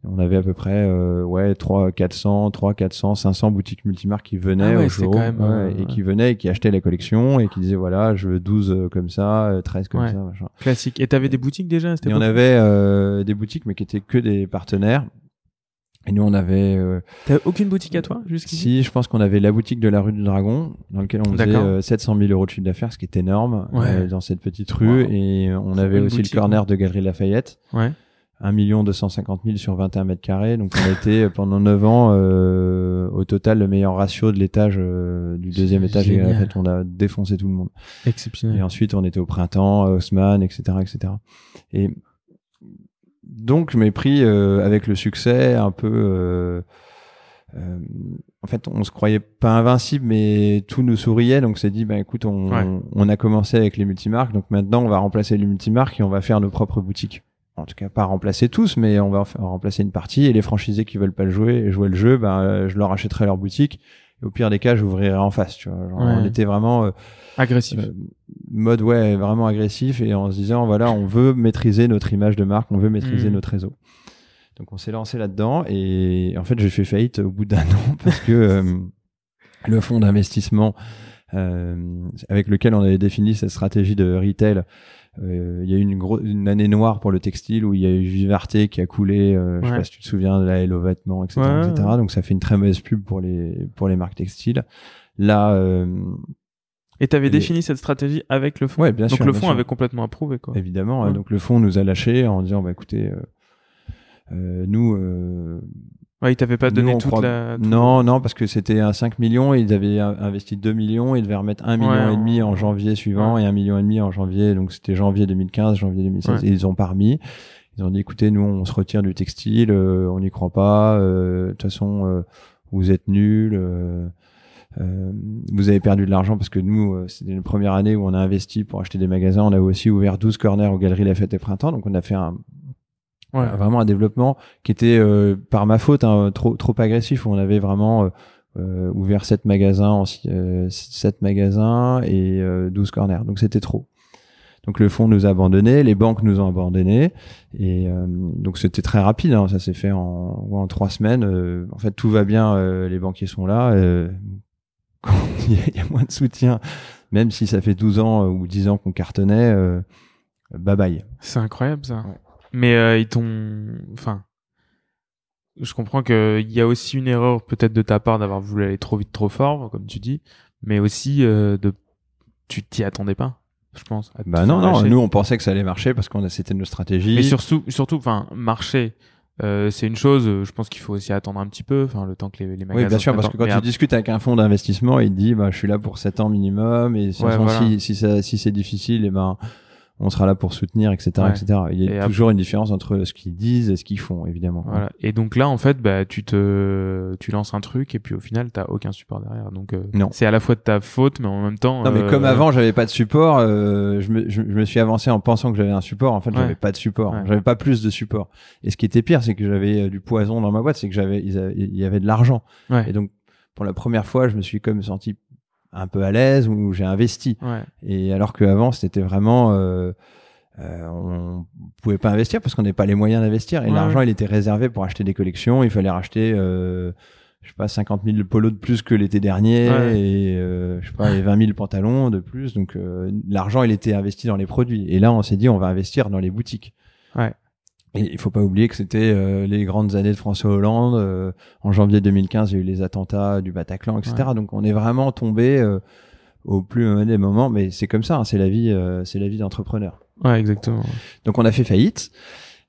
on avait à peu près euh, ouais 3 400 3 400 500 boutiques multimarques qui venaient ah au jour. euh, et qui venaient et qui achetaient la collection et qui disaient voilà je veux 12 euh, comme ça 13 comme ça machin. classique. Et t'avais des boutiques déjà et on avait des boutiques mais qui étaient que des partenaires. Et nous on avait t'as aucune boutique à toi jusqu'ici? Si je pense qu'on avait la boutique de la rue du Dragon dans lequel on faisait 700 000 euros de chiffre d'affaires ce qui est énorme dans cette petite rue. Et on avait aussi le corner de Galerie Lafayette. Ouais 1 million 250 000 sur 21 mètres carrés. Donc on a été euh, pendant 9 ans euh, au total le meilleur ratio de l'étage euh, du deuxième étage. Et en fait, on a défoncé tout le monde. Exceptionnel. Et ensuite on était au printemps, à Haussmann, etc., etc. Et donc je m'ai pris euh, avec le succès un peu. Euh, en fait, on se croyait pas invincible, mais tout nous souriait. Donc, c'est dit, ben écoute, on, on, on, a commencé avec les multimarques, donc maintenant on va remplacer les multimarques et on va faire nos propres boutiques en tout cas pas remplacer tous, mais on va en remplacer une partie. Et les franchisés qui veulent pas le jouer et jouer le jeu, ben je leur achèterai leur boutique. Et au pire des cas, j'ouvrirai en face. Tu vois, on était vraiment euh, agressif, euh, mode ouais, vraiment agressif, et en se disant voilà, on veut maîtriser notre image de marque, on veut maîtriser hmm. notre réseau. Donc on s'est lancé là-dedans, et en fait j'ai fait faillite au bout d'un an parce que euh, le fonds d'investissement avec lequel on avait défini cette stratégie de retail euh, il y a eu une, une année noire pour le textile où il y a eu Vivarté qui a coulé, euh, je sais pas si tu te souviens de la Hello vêtements, etc., etc. Donc ça fait une très mauvaise pub pour les pour les marques textiles. Là. Euh, et tu avais défini cette stratégie avec le fond. Ouais, bien donc sûr. le fond avait complètement approuvé, quoi. Évidemment. Donc le fond nous a lâché en disant, bah écoutez, euh, nous, Ouais, ils t'avaient pas donné toute la. Non, non, parce que c'était un 5 millions et ils avaient investi 2 millions. Ils devaient remettre 1 million et demi en janvier suivant et 1 million et demi en janvier. Donc c'était janvier 2015, janvier 2016. Et ils ont pas remis. Ils ont dit écoutez, nous on se retire du textile, euh, on n'y croit pas. Euh, de toute façon, euh, vous êtes nuls. vous avez perdu de l'argent parce que nous, c'était une première année où on a investi pour acheter des magasins. On a aussi ouvert 12 corners aux Galeries La Fête et Printemps. Donc on a fait un, Ouais. Vraiment un développement qui était euh, par ma faute hein, trop trop agressif où on avait vraiment euh, euh, ouvert sept magasins, en, euh, sept magasins et 12 corners. Donc c'était trop. Donc le fonds nous a abandonnés, les banques nous ont abandonnés et donc c'était très rapide. Hein, ça s'est fait en, en trois semaines. en fait tout va bien, les banquiers sont là. il y a moins de soutien, même si ça fait 12 ans ou 10 ans qu'on cartonnait, bye bye. C'est incroyable ça. Mais ils t'ont, enfin, je comprends qu'il y a aussi une erreur peut-être de ta part d'avoir voulu aller trop vite, trop fort, comme tu dis, mais aussi euh, de tu t'y attendais pas, je pense. Bah non, non, nous on pensait que ça allait marcher parce qu'on c'était nos stratégies. Mais surtout, surtout, enfin, marcher. Euh, c'est une chose, euh, je pense qu'il faut aussi attendre un petit peu, enfin le temps que les, les magasins. Oui, bien sûr, parce que quand tu discutes avec un fonds d'investissement, il te dit, bah, je suis là pour 7 ans minimum, et si, si, si c'est difficile, et eh ben, on sera là pour soutenir, etc., etc. Il y a toujours une différence entre ce qu'ils disent et ce qu'ils font, évidemment. Voilà. Et donc là, en fait, bah, tu te, tu lances un truc et puis au final, t'as aucun support derrière. Donc, euh, non. c'est à la fois de ta faute, mais en même temps. Non, mais comme euh, avant, j'avais pas de support, euh, je, me, je, me suis avancé en pensant que j'avais un support. En fait, j'avais pas de support. J'avais pas plus de support. Et ce qui était pire, c'est que j'avais du poison dans ma boîte, c'est que j'avais, il y avait de l'argent. Et donc, pour la première fois, je me suis comme senti un peu à l'aise où j'ai investi. Et alors qu'avant, c'était vraiment euh, euh, on pouvait pas investir parce qu'on n'avait pas les moyens d'investir et l'argent il était réservé pour acheter des collections. Il fallait racheter, euh, je sais pas, 50 000 polos de plus que l'été dernier et euh, je sais pas, 20 000 pantalons de plus. Donc euh, l'argent il était investi dans les produits. Et là on s'est dit on va investir dans les boutiques. Ouais. Et il faut pas oublier que c'était euh, les grandes années de François Hollande. Euh, en janvier 2015, il y a eu les attentats du Bataclan, etc. Donc on est vraiment tombé au plus mauvais des moments. Mais c'est comme ça, hein, c'est la vie, c'est la vie d'entrepreneur. Ouais, exactement. Donc on a fait faillite.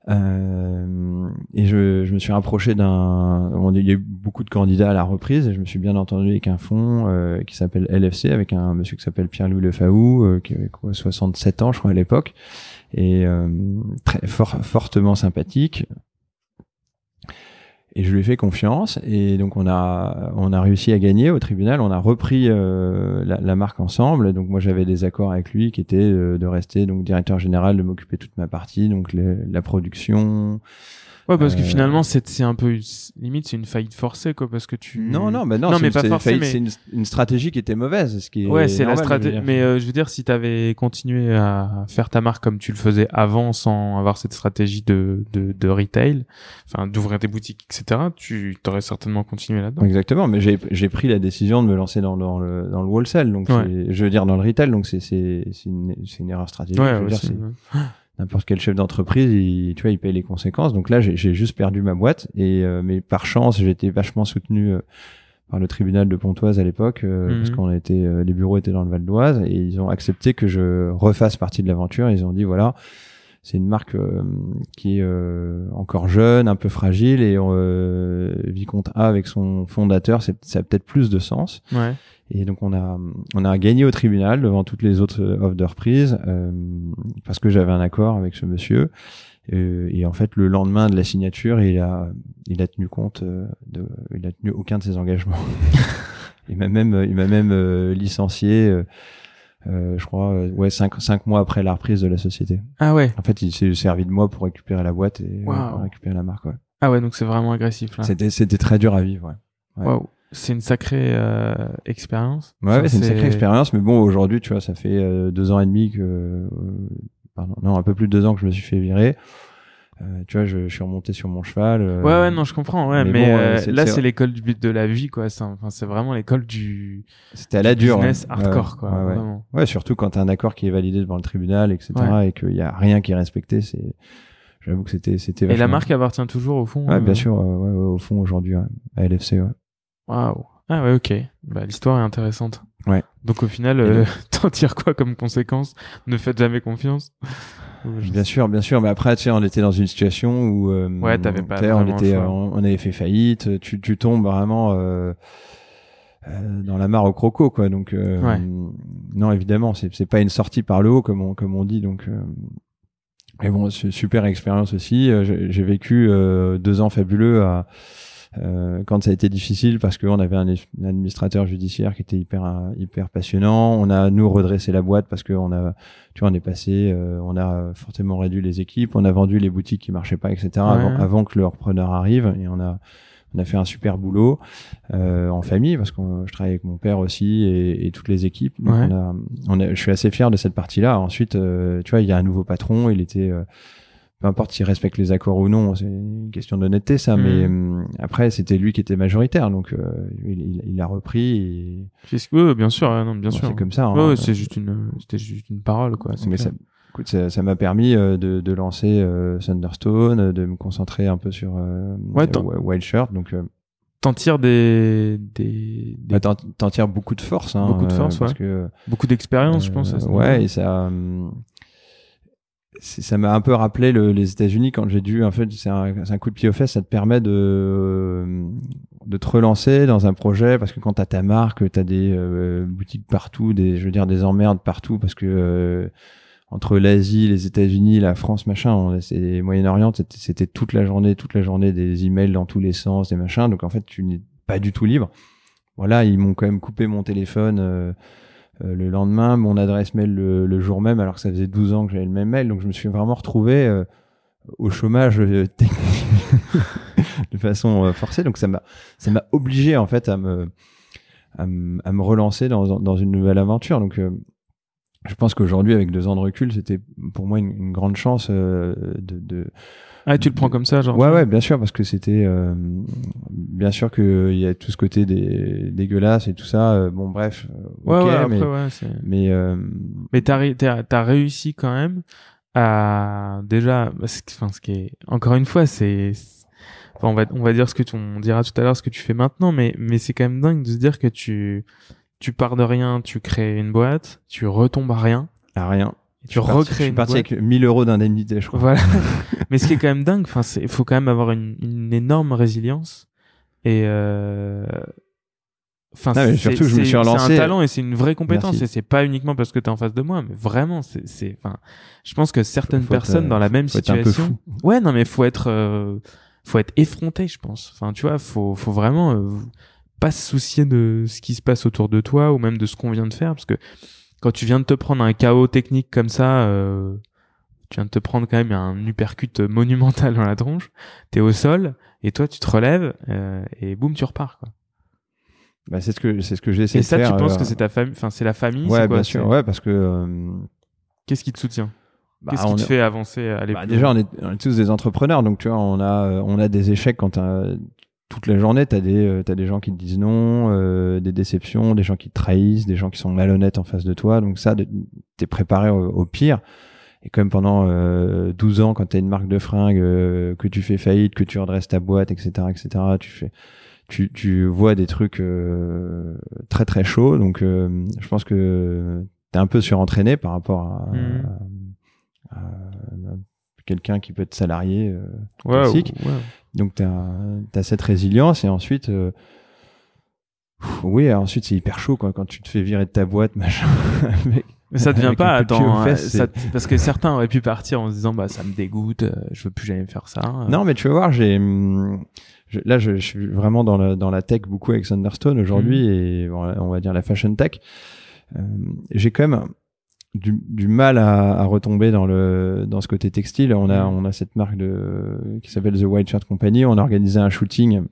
Euh, et je, je, me suis rapproché d'un. Il y a eu beaucoup de candidats à la reprise et je me suis bien entendu avec un fonds euh, qui s'appelle LFC, avec un monsieur qui s'appelle Pierre-Louis Lefaou, euh, qui avait quoi, 67 ans, je crois, à l'époque, et euh, très fort, fortement sympathique, et je lui ai fait confiance. Et donc on a on a réussi à gagner au tribunal. On a repris euh, la, la, marque ensemble. Donc moi j'avais des accords avec lui qui étaient euh, de rester donc directeur général de m'occuper toute ma partie. Donc la production Ouais, parce que euh, finalement, c'est un peu limite, c'est une faillite forcée, quoi, parce que tu. Non, non, bah non, mais pas forcément. C'est une, stratégie qui était mauvaise, ce qui. Ouais, c'est la stratégie. Mais euh, je veux dire, si t'avais continué à faire ta marque comme tu le faisais avant, sans avoir cette stratégie de de, de retail, enfin d'ouvrir des boutiques, etc., tu t'aurais certainement continué là-dedans. Exactement, mais j'ai j'ai pris la décision de me lancer dans, dans le dans le wholesale, donc je veux dire dans le retail, donc c'est c'est c'est une, une erreur stratégique. Ouais, je veux dire, n'importe quel chef d'entreprise, il, tu vois, il paye les conséquences. Donc là, j'ai juste perdu ma boîte. Et euh, mais par chance, j'ai été vachement soutenu euh, par le tribunal de Pontoise à l'époque, euh, parce mhm. qu'on était, les bureaux étaient dans le Val d'Oise, et ils ont accepté que je refasse partie de l'aventure. Ils ont dit voilà, c'est une marque qui est encore jeune, un peu fragile, et Vicomte A avec son fondateur, ça a peut-être plus de sens. Ouais. Et donc on a on a gagné au tribunal devant toutes les autres offres de reprise euh, parce que j'avais un accord avec ce monsieur. Euh, et en fait, le lendemain de la signature, il a il a tenu compte euh, de il a tenu aucun de ses engagements. il m'a même il m'a même euh, licencié. Euh, je crois, ouais, cinq, cinq mois après la reprise de la société. Ah ouais. En fait, il s'est servi de moi pour récupérer la boîte et récupérer la marque. Ouais. Ah ouais, donc c'est vraiment agressif. là. C'était, c'était très dur à vivre. Ouais. ouais. C'est une sacrée euh, expérience. Ouais, c'est une sacrée expérience, mais bon, aujourd'hui, tu vois, ça fait euh, deux ans et demi que, euh, pardon, non, un peu plus de deux ans que je me suis fait virer. Euh, tu vois, je, je, suis remonté sur mon cheval. ouais, ouais, non, je comprends, ouais, mais, là, c'est l'école du but de la vie, quoi. C'est enfin, c'est vraiment l'école du. C'était à la dure. Business hardcore, quoi. Ouais, vraiment. ouais, surtout quand t'as un accord qui est validé devant le tribunal, etc., et qu'il y a rien qui est respecté, c'est. J'avoue que c'était, c'était. Et la marque appartient toujours au fond. Ouais, bien sûr, ouais, au fond aujourd'hui, à LFC, ouais. Waouh. Ah ouais, ok. Bah, l'histoire est intéressante. Ouais. Donc au final, euh, t'en tires quoi comme conséquence? Ne faites jamais confiance. Bien sûr, bien sûr. Mais après, tu sais, on était dans une situation où euh, ouais, t'avais pas. On était, on, avait fait faillite. Tu, tu tombes vraiment euh, euh, dans la mare au croco, quoi. Donc euh, ouais. non, évidemment, c'est c'est pas une sortie par le haut comme on comme on dit. Donc euh, mais bon, c'est super expérience aussi. J'ai vécu deux ans fabuleux à euh, quand ça a été difficile parce qu'on avait un, administrateur judiciaire qui était hyper hyper passionnant. On a nous redressé la boîte parce qu'on a, tu vois, on est passé, euh, on a fortement réduit les équipes, on a vendu les boutiques qui marchaient pas, etc. Avant, avant, que le repreneur arrive et on a on a fait un super boulot en famille parce que je travaille avec mon père aussi et, et toutes les équipes. Donc on a, on a, je suis assez fier de cette partie-là. Ensuite, tu vois, il y a un nouveau patron. Il était peu importe s'il respecte les accords ou non, c'est une question d'honnêteté ça. Mais hum, après, c'était lui qui était majoritaire, donc il, il, a repris. Et... Oui, bien sûr, non, bien sûr. C'est comme ça. Hein. c'est juste une, c'était juste une parole, quoi. Mais ça, écoute, ça m'a permis de, de, lancer Thunderstone, de me concentrer un peu sur ouais, Wild Shirt, donc. T'en tires des, des, des... Bah, t'en tires beaucoup de force, hein, beaucoup de force, parce ouais. que beaucoup d'expérience, je pense. À ce ouais, et ça. Ça m'a un peu rappelé le, les États-Unis quand j'ai dû en fait c'est un, coup de pied aux fesses ça te permet de te relancer dans un projet parce que quand t'as ta marque t'as des euh, boutiques partout des je veux dire des emmerdes partout parce que euh, entre l'Asie les États-Unis la France machin c'est Moyen-Orient c'était toute la journée toute la journée des emails dans tous les sens des machins. Donc en fait tu n'es pas du tout libre. Voilà ils m'ont quand même coupé mon téléphone euh, le lendemain, mon adresse mail le, jour même, alors que ça faisait 12 ans que j'avais le même mail. Donc je me suis vraiment retrouvé euh, au chômage euh, technique de façon forcée. Donc ça m'a ça m'a obligé en fait à me à me, relancer dans, dans une nouvelle aventure. Donc je pense qu'aujourd'hui, avec deux ans de recul, c'était pour moi une, grande chance de, de ah, tu le prends comme ça, genre Ouais, ouais, bien sûr, parce que c'était euh, bien sûr qu'il y a tout ce côté des dégueulasse et tout ça. Euh, bon, bref. Euh, ouais, ouais, mais, après, ouais, mais mais t'as as, réussi quand même à déjà, enfin, ce qui est encore une fois, c'est Enfin, on va on va dire ce que tu, on dira tout à l'heure ce que tu fais maintenant mais mais c'est quand même dingue de se dire que tu tu pars de rien tu crées une boîte tu retombes à rien à rien tu recrées. Je suis parti avec 1000 euros d'indemnité, je crois. Voilà. Mais ce qui est quand même dingue, enfin, il faut quand même avoir une, une énorme résilience. Et euh... Enfin, c'est surtout je me suis relancé. C'est un talent et c'est une vraie compétence et c'est pas uniquement parce que tu es en face de moi, mais vraiment, c'est, enfin, je pense que certaines personnes dans la même situation. Ouais, non, mais faut être, euh, faut être effronté, je pense. Enfin, tu vois, faut, faut vraiment euh, pas se soucier de ce qui se passe autour de toi ou même de ce qu'on vient de faire, parce que quand tu viens de te prendre un chaos technique comme ça, euh, tu viens de te prendre quand même un uppercut monumental dans la tronche, t'es au sol, et toi tu te relèves, euh, et boum, tu repars. Quoi. Bah, c'est ce que c'est ce que j'ai essayé de faire. Et ça, tu penses que euh, c'est ta famille, enfin c'est la famille, ouais, quoi, bien sûr, ouais, parce que. Qu'est-ce qui te soutient? bah, Qu'est-ce qui te fait avancer à bah, Déjà, on est, on est, tous des entrepreneurs, donc tu vois, on a on a des échecs quand toute la journée, tu as des, euh, des gens qui te disent non, euh, des déceptions, des gens qui te trahissent, des gens qui sont malhonnêtes en face de toi. Donc ça, t'es préparé au, pire. Et comme pendant euh, 12 ans, quand tu as une marque de fringues, euh, que tu fais faillite, que tu redresses ta boîte, etc., etc., tu fais, tu, tu vois des trucs euh, très très chauds. Donc je pense que tu es un peu surentraîné par rapport à, mmh. à, à, quelqu'un qui peut être salarié classique. Ouais. Donc tu as, cette résilience et ensuite euh, oui, ensuite c'est hyper chaud quoi quand tu te fais virer de ta boîte machin. mais ça devient pas attends hein, parce que certains auraient pu partir en se disant bah ça me dégoûte, euh, je veux plus jamais faire ça. Non, mais tu vas voir, j'ai là je, suis vraiment dans la dans la tech beaucoup avec Thunderstone aujourd'hui mmh. et on va dire la fashion tech. Euh, j'ai quand même du, du mal à, à, retomber dans le dans ce côté textile. On a mm. on a cette marque de qui s'appelle The White Shirt Company. On a organisé un shooting.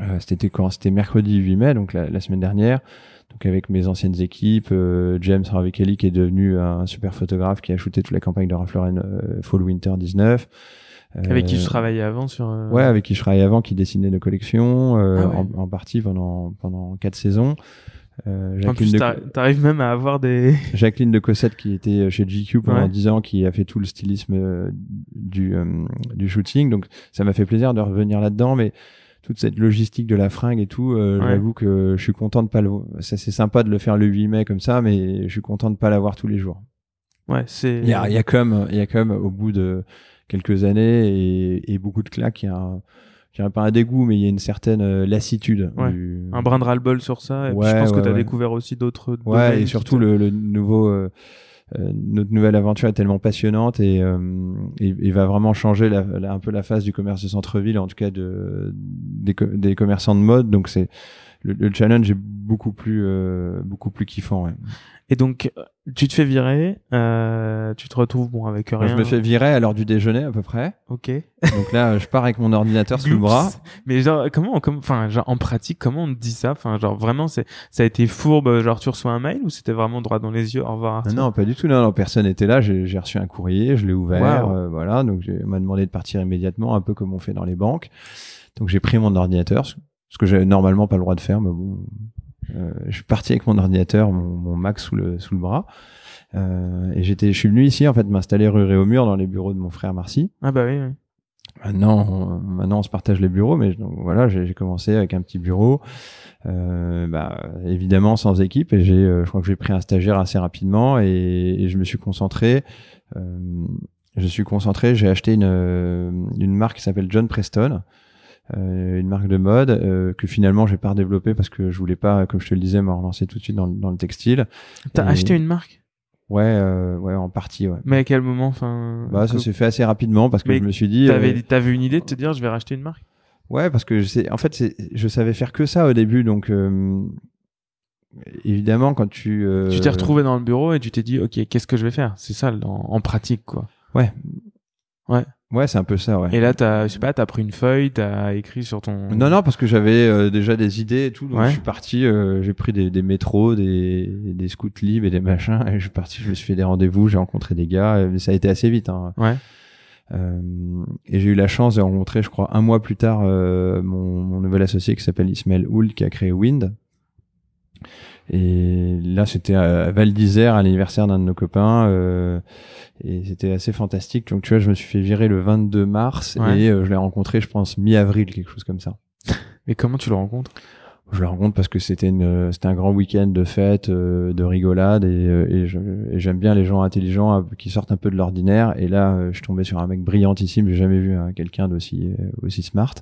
Euh, c'était quand? C'était mercredi 8 mai, donc la, la, semaine dernière. Donc avec mes anciennes équipes, euh, James Harvey Kelly qui est devenu un super photographe qui a shooté toute la campagne de Ralph Lauren euh, Fall Winter 19. Avec qui je travaillais avant sur. Ouais, avec qui je travaillais avant, qui dessinait nos collections ah en, en, partie pendant pendant quatre saisons. Euh, Jacqueline en t'arrives même à avoir des. Jacqueline de Cossette qui était chez GQ pendant 10 ans, qui a fait tout le stylisme euh, du, euh, du shooting. Donc ça m'a fait plaisir de revenir là-dedans, mais toute cette logistique de la fringue et tout, euh, j'avoue que je suis content de pas le. Ça c'est sympa de le faire le 8 mai comme ça, mais je suis content de pas l'avoir tous les jours. Ouais, c'est. Il y a, y a comme, il y a comme au bout de quelques années et, et beaucoup de claques, il y a un dirais pas un dégoût, mais il y a une certaine euh, lassitude. Un brin de ras-le-bol sur ça. Et je pense que tu as découvert aussi d'autres. Ouais, et surtout le, le, nouveau. Euh, euh, notre nouvelle aventure est tellement passionnante et il, va vraiment changer la, un peu la face du commerce de centre-ville, en tout cas de, des, des commerçants de mode. Donc c'est le, le challenge est beaucoup plus euh, beaucoup plus kiffant. Ouais. Et donc, euh, tu te fais virer, euh, tu te retrouves bon avec rien. Je me fais virer à l'heure du déjeuner à peu près. Ok. Donc là, je pars avec mon ordinateur sous le bras. Mais genre, comment, comme, enfin, genre en pratique, comment on te dit ça? Enfin, genre vraiment, c'est, ça a été fourbe. Genre, tu reçois un mail ou c'était vraiment droit dans les yeux Au revoir. Non, Arthur? Non, pas du tout. Non, non personne n'était là. J'ai reçu un courrier, je l'ai ouvert, Wow. euh, voilà. Donc j'ai- on m'a demandé de partir immédiatement, un peu comme on fait dans les banques. Donc j'ai pris mon ordinateur, ce que j'avais normalement pas le droit de faire, mais bon, euh, je suis parti avec mon ordinateur, mon, mon Mac sous le sous le bras. Euh, et j'étais, je suis venu ici en fait m'installer rue Réaumur dans les bureaux de mon frère Marcy. Ah bah oui. oui. Maintenant, on, maintenant on se partage les bureaux, mais donc, voilà, j'ai commencé avec un petit bureau, euh, bah, évidemment sans équipe, et j'ai, euh, je crois que j'ai pris un stagiaire assez rapidement, et, et je me suis concentré. euh, je suis concentré. J'ai acheté une euh, une marque qui s'appelle John Preston, une marque de mode euh, que finalement j'ai pas redéveloppée parce que je voulais pas, comme je te le disais, me relancer tout de suite dans, le- dans le textile. T'as Et- acheté une marque? Ouais, euh, ouais, en partie, ouais. Mais à quel moment Enfin. Bah, ça s'est fait assez rapidement parce que Mais je me suis dit. T'avais, euh, t'avais une idée de te dire, je vais racheter une marque? Ouais, parce que sais, en fait, c'est, je savais faire que ça au début, donc euh, évidemment quand tu. euh, Tu t'es retrouvé dans le bureau et tu t'es dit, ok, qu'est-ce que je vais faire? C'est ça, en, en pratique, quoi. Ouais, c'est un peu ça, ouais. Et là, t'as, je sais pas, t'as pris une feuille, t'as écrit sur ton. Non, non, parce que j'avais euh, déjà des idées et tout, donc Ouais. je suis parti, euh, j'ai pris des, des métros, des, des scouts libres et des machins, et je suis parti, je me suis fait des rendez-vous, j'ai rencontré des gars, mais ça a été assez vite. Hein. Ouais. Euh, et j'ai eu la chance de rencontrer, je crois, un mois plus tard, euh, mon, mon nouvel associé qui s'appelle Ismaël Houl, qui a créé Wind. Et là, c'était à Val d'Isère, à l'anniversaire d'un de nos copains, euh, et c'était assez fantastique. Donc, tu vois, je me suis fait virer le 22 mars, Ouais. et euh, je l'ai rencontré, je pense, mi-avril, quelque chose comme ça. Mais comment tu le rencontres? Je le rencontre parce que c'était une, c'était un grand week-end de fête, euh, de rigolade, et, euh, et j'aime bien les gens intelligents euh, qui sortent un peu de l'ordinaire. Et là, euh, je tombais sur un mec brillantissime. J'ai jamais vu hein, quelqu'un d'aussi euh, aussi smart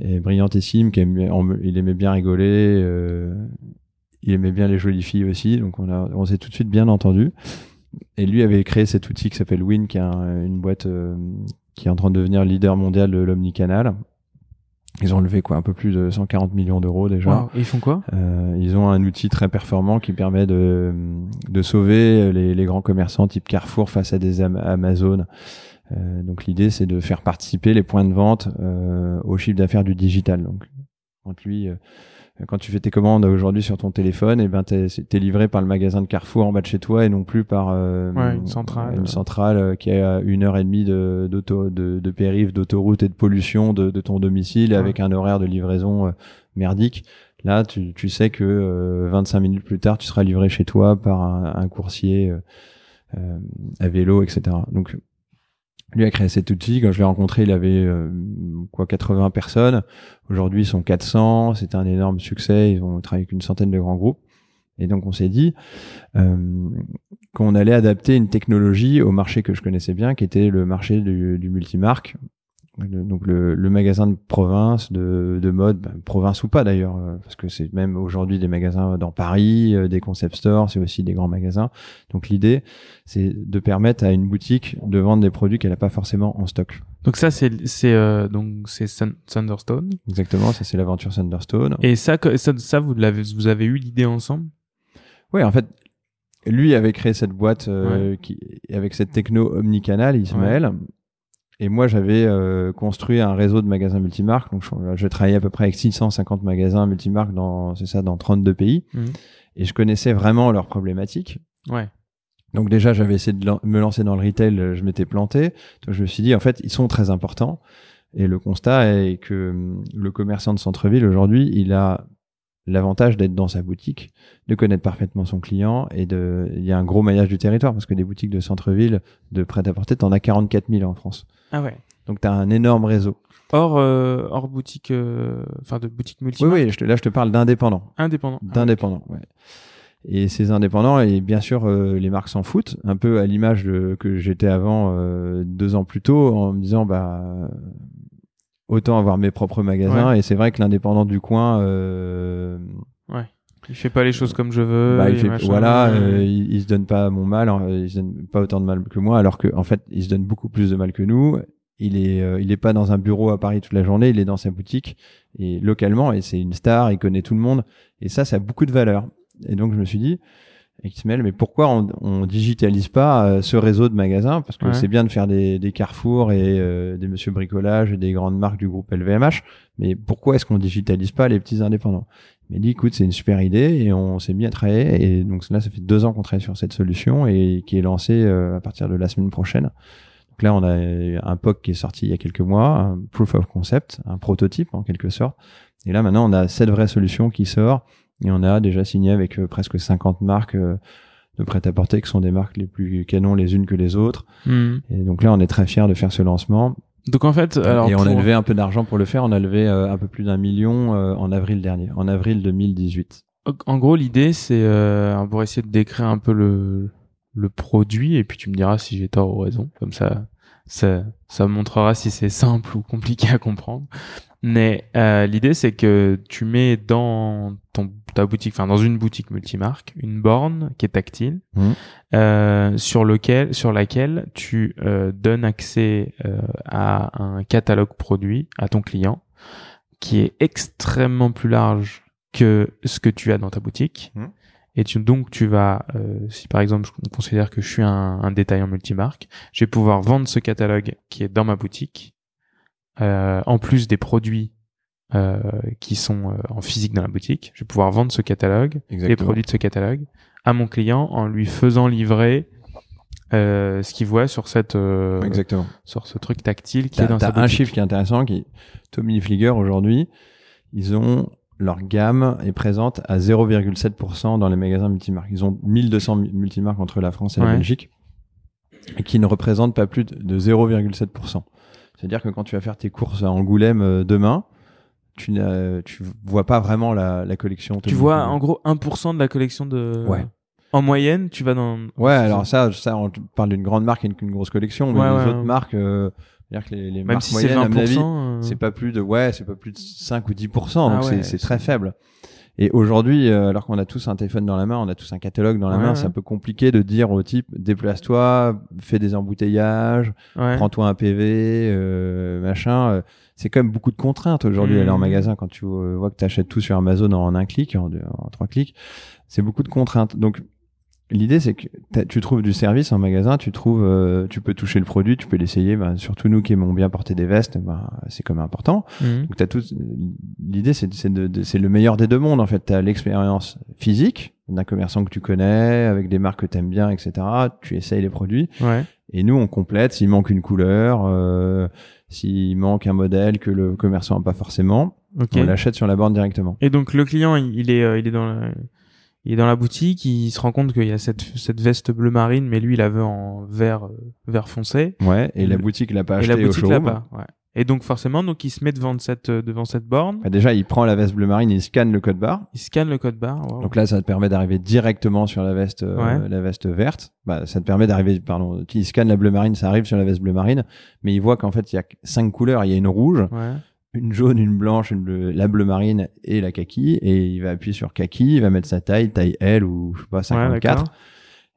et brillantissime. Qui on- il aimait bien rigoler. Il aimait bien les jolies filles aussi. Donc on a, on s'est tout de suite bien entendu. Et lui avait créé cet outil qui s'appelle Win, qui est un- une boîte euh, qui est en train de devenir leader mondial de l'omnicanal. Ils ont levé quoi, un peu plus de 140 millions d'euros déjà. Wow. Et ils font quoi? Euh, ils ont un outil très performant qui permet de, de sauver les, les grands commerçants type Carrefour face à des Am- Amazon. Euh, donc l'idée c'est de faire participer les points de vente au chiffre d'affaires du digital. Donc quand lui, quand tu fais tes commandes aujourd'hui sur ton téléphone, et ben t'es es livré par le magasin de Carrefour en bas de chez toi et non plus par euh, Ouais, une centrale. une centrale euh, qui est à une heure et demie de d'auto de, de périph, d'autoroute et de pollution de, de ton domicile Ouais. avec un horaire de livraison euh, merdique. Là, tu, tu sais que euh, 25 minutes plus tard, tu seras livré chez toi par un, un coursier euh, à vélo, etc. Donc, lui a créé cet outil. Quand je l'ai rencontré, il avait euh, quoi 80 personnes. Aujourd'hui, ils sont 400. C'était un énorme succès. Ils ont travaillé avec une centaine de grands groupes. Et donc, on s'est dit euh, qu'on allait adapter une technologie au marché que je connaissais bien, qui était le marché du, du multimarque. Le- donc le, le magasin de province, de, de mode, ben, province ou pas d'ailleurs, euh, parce que c'est même aujourd'hui des magasins dans Paris, euh, des concept stores, c'est aussi des grands magasins. Donc l'idée, c'est de permettre à une boutique de vendre des produits qu'elle n'a pas forcément en stock. Donc ça, c'est, c'est euh, donc c'est Thunderstone. Exactement, ça c'est l'aventure Thunderstone. Et ça, ça, ça vous l'avez, vous avez eu l'idée ensemble? Oui, en fait, lui avait créé cette boîte euh, qui, avec cette techno omnicanal, Ismaël. Et moi, j'avais euh, construit un réseau de magasins multimarques. Donc, je, je travaillais à peu près avec 650 magasins multimarques dans, c'est ça, dans 32 pays. Mhm. Et je connaissais vraiment leurs problématiques. Ouais. Donc déjà, j'avais essayé de me lancer dans le retail, euh, je m'étais planté. Donc je me suis dit, en fait, ils sont très importants. Et le constat est que hum, le commerçant de centre-ville, aujourd'hui, il a l'avantage d'être dans sa boutique, de connaître parfaitement son client et de, il y a un gros maillage du territoire parce que des boutiques de centre-ville de prêt-à-porter, t'en as 44 000 en France. Ah ouais. Donc t'as un énorme réseau. Hors, euh, hors boutique, euh, enfin de boutique multi. Oui, oui, je te- là je te parle d'indépendants. Indépendant. Ah, d'indépendants. Ouais. Et ces indépendants, et bien sûr, euh, les marques s'en foutent, un peu à l'image de que j'étais avant euh, deux ans plus tôt, en me disant bah autant avoir mes propres magasins. Et c'est vrai que l'indépendant du coin, euh, Il fait pas les choses comme je veux. bah, il fait- voilà, euh, il, il se donne pas mon mal, hein, il se donne pas autant de mal que moi, alors que en fait, il se donne beaucoup plus de mal que nous. il est, euh, il est pas dans un bureau à Paris toute la journée, il est dans sa boutique et localement et c'est une star, il connaît tout le monde et ça, ça a beaucoup de valeur. Et donc je me suis dit, XML, mais pourquoi on, on digitalise pas euh, ce réseau de magasins? Parce que Ouais. c'est bien de faire des, des Carrefour et euh, des Monsieur Bricolage et des grandes marques du groupe LVMH, mais pourquoi est-ce qu'on digitalise pas les petits indépendants? Il m'a dit, écoute, c'est une super idée et on s'est mis à travailler. Et donc là, ça fait deux ans qu'on travaille sur cette solution et qui est lancée euh, à partir de la semaine prochaine. Donc là, on a un POC qui est sorti il y a quelques mois, un proof of concept, un prototype en quelque sorte. Et là, maintenant, on a cette vraie solution qui sort et on a déjà signé avec euh, presque 50 marques euh, de prêt-à-porter qui sont des marques les plus canons les unes que les autres. Hmm. Et donc là, on est très fiers de faire ce lancement. Donc en fait, alors et on a levé un peu d'argent pour le faire. On a levé euh, un peu plus d'un million euh, en avril dernier, en avril 2018. En gros, l'idée, c'est euh, pour essayer de décrire un peu le, le produit, et puis tu me diras si j'ai tort ou raison. Comme ça, ça, ça montrera si c'est simple ou compliqué à comprendre. Mais euh, l'idée, c'est que tu mets dans ton, ta boutique, enfin dans une boutique multimarque, une borne qui est tactile, Mhm. euh, sur lequel, sur laquelle tu euh, donnes accès euh, à un catalogue produit à ton client, qui est extrêmement plus large que ce que tu as dans ta boutique. Mhm. Et tu, donc tu vas, euh, si par exemple je considère que je suis un, un détaillant multimarque, je vais pouvoir vendre ce catalogue qui est dans ma boutique, en plus des produits euh, qui sont euh, en physique dans la boutique. Je vais pouvoir vendre ce catalogue, les produits de ce catalogue, à mon client en lui faisant livrer euh, ce qu'il voit sur cette euh, Exactement. sur ce truc tactile qui est dans sa t'as un chiffre qui est intéressant, qui Tommy Hilfiger aujourd'hui, ils ont leur gamme est présente à 0,7% dans les magasins multimarques. Ils ont 1200 mu- multimarques entre la France et la. Belgique, et qui ne représentent pas plus de 0,7%. C'est-à-dire que quand tu vas faire tes courses à Angoulême euh, demain, tu tu vois pas vraiment la, la collection. Tu vois en gros 1% de la collection de Ouais. en moyenne, tu vas dans Ouais, alors ça, ça, on parle d'une grande marque et d'une grosse collection, mais Ouais, les ouais, autres ouais. marques, euh, c'est-à-dire que les, les même marques si c'est moyennes, à mon 20%, avis, euh, c'est pas plus de ouais c'est pas plus de 5 ou 10% Ah donc c'est- très faible et aujourd'hui euh, alors qu'on a tous un téléphone dans la main on a tous un catalogue dans la Ouais, main ouais. c'est un peu compliqué de dire au type déplace-toi fais des embouteillages ouais. prends-toi un PV euh, machin euh, c'est quand même beaucoup de contraintes aujourd'hui Mhm. aller en magasin quand tu euh, vois que tu achètes tout sur Amazon en un clic en, deux- en trois clics c'est beaucoup de contraintes donc L'idée, c'est que tu trouves du service en magasin, tu trouves, euh, tu peux toucher le produit, tu peux l'essayer. Ben, surtout nous qui aimons bien porter des vestes, ben, c'est comme important. Mhm. Donc t'as tout. L'idée, c'est c'est de- de- c'est le meilleur des deux mondes en fait. T'as l'expérience physique d'un commerçant que tu connais, avec des marques que t'aimes bien, etc. Tu essayes les produits, Ouais. et nous on complète s'il manque une couleur, euh, s'il manque un modèle que le commerçant n'a pas forcément, Ok. on l'achète sur la borne directement. Et donc le client, il il est, euh, il est dans la, il est dans la boutique, il se rend compte qu'il y a cette, cette veste bleu marine, mais lui, il la veut en vert, euh, vert foncé. Ouais. Et la boutique l'a pas et acheté la au boutique l'a pas. Ouais. Et donc forcément, donc il se met devant cette, euh, devant cette borne, Bah, déjà, il prend la veste bleu marine, il scanne le code barre. il scanne le code barre. wow. Donc là, ça te permet d'arriver directement sur la veste, euh, Ouais. la veste verte. Bah, ça te permet d'arriver, pardon, il scanne la bleu marine, ça arrive sur la veste bleu marine, mais il voit qu'en fait, il y a cinq couleurs. Il y a une rouge, ouais. Une jaune, une blanche, une bleue, la bleu marine et la kaki. Et il va appuyer sur kaki, il va mettre sa taille, taille L ou je sais pas, Ouais, 54. d'accord.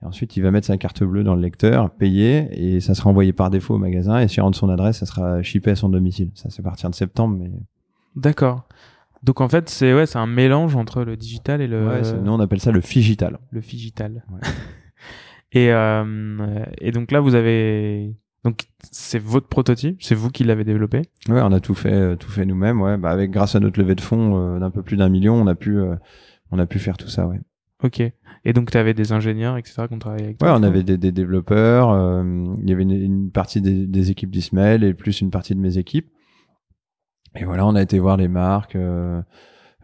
et ensuite, il va mettre sa carte bleue dans le lecteur, payer, et ça sera envoyé par défaut au magasin. Et s'il rentre son adresse, ça sera shippé à son domicile. Ça, c'est à partir de septembre, mais D'accord. Donc en fait, c'est ouais, c'est un mélange entre le digital et le, ouais, nous, on appelle ça le figital. le figital. Ouais. et euh, et donc là, vous avez donc c'est votre prototype, c'est vous qui l'avez développé? Ouais, on a tout fait, euh, tout fait nous-mêmes. Ouais, bah avec grâce à notre levée de fonds euh, d'un peu plus d'un million, on a pu, euh, on a pu faire tout ça. Ouais. Ok. Et donc tu avais des ingénieurs, etc. qui ont travaillé avec toi. Ouais, on avait des, des développeurs. euh, il y avait une, une partie des, des équipes d'Ismaël et plus une partie de mes équipes. Et voilà, on a été voir les marques euh,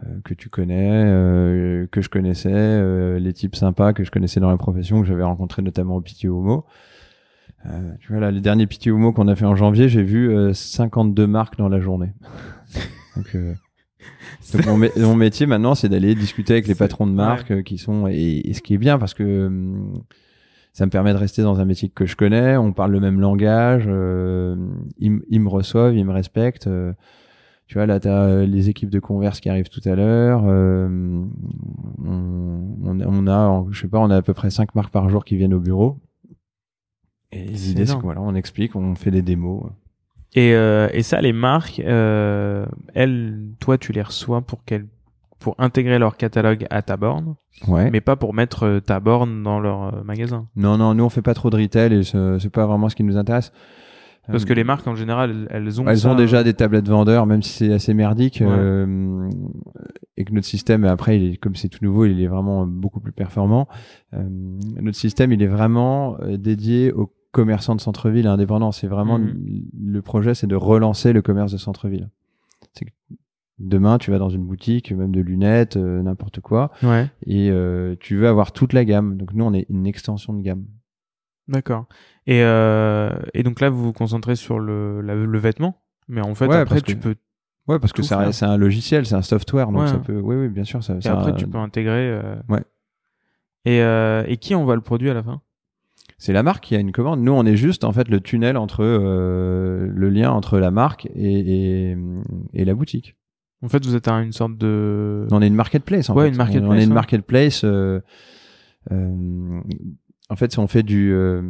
euh, que tu connais, euh, que je connaissais, euh, les types sympas que je connaissais dans la profession, que j'avais rencontrés notamment au Pitié Homo. Euh, tu vois là, les derniers Pitié Homo qu'on a fait en janvier, j'ai vu euh, 52 marques dans la journée. Donc, euh, donc mon, mé- mon métier maintenant, c'est d'aller discuter avec les patrons de marques euh, qui sont et, et ce qui est bien parce que hum, ça me permet de rester dans un métier que je connais. On parle le même langage. euh, ils, me reçoivent, ils me respectent. euh, tu vois, là, t'as euh, les équipes de Converse qui arrivent tout à l'heure. euh, on, on a- on a, en- je sais pas, on a à peu près cinq marques par jour qui viennent au bureau. Et C'est l'idée, c'est que voilà, on explique, on fait des démos. Et, euh, et ça, les marques, euh, elles, toi, tu les reçois pour qu'elles, pour intégrer leur catalogue à ta borne, Ouais. mais pas pour mettre euh, ta borne dans leur euh, magasin. Non, non, nous on fait pas trop de retail et c'est pas vraiment ce qui nous intéresse. Parce Euh, que les marques, en général, elles, ont Elles ça, ont déjà euh, des tablettes vendeurs, même si c'est assez merdique, Ouais. euh, et que notre système, après, il est, comme c'est tout nouveau, il est vraiment beaucoup plus performant. Euh, notre système, il est vraiment euh, dédié aux commerçants de centre-ville indépendants. C'est vraiment Mhm. le projet, c'est de relancer le commerce de centre-ville. Demain, tu vas dans une boutique, même de lunettes, euh, n'importe quoi, Ouais, et euh, tu veux avoir toute la gamme. Donc nous, on est une extension de gamme. d'accord. Et, euh, et donc là, vous vous concentrez sur le, la- le vêtement, mais en fait, Ouais, après, tu que- peux, Ouais, parce que c'est un logiciel, c'est un software, donc Ouais. ça peut. Oui, oui, bien sûr, ça. et après, tu peux intégrer. euh, Ouais. Et, euh, et qui envoie le produit à la fin? C'est la marque qui a une commande. Nous, on est juste en fait le tunnel entre euh, le lien entre la marque et, et, et la boutique. En fait, vous êtes une sorte de. On est une marketplace. En Ouais, fait. une marketplace, On est une marketplace. euh, euh, en fait, si on fait du, euh,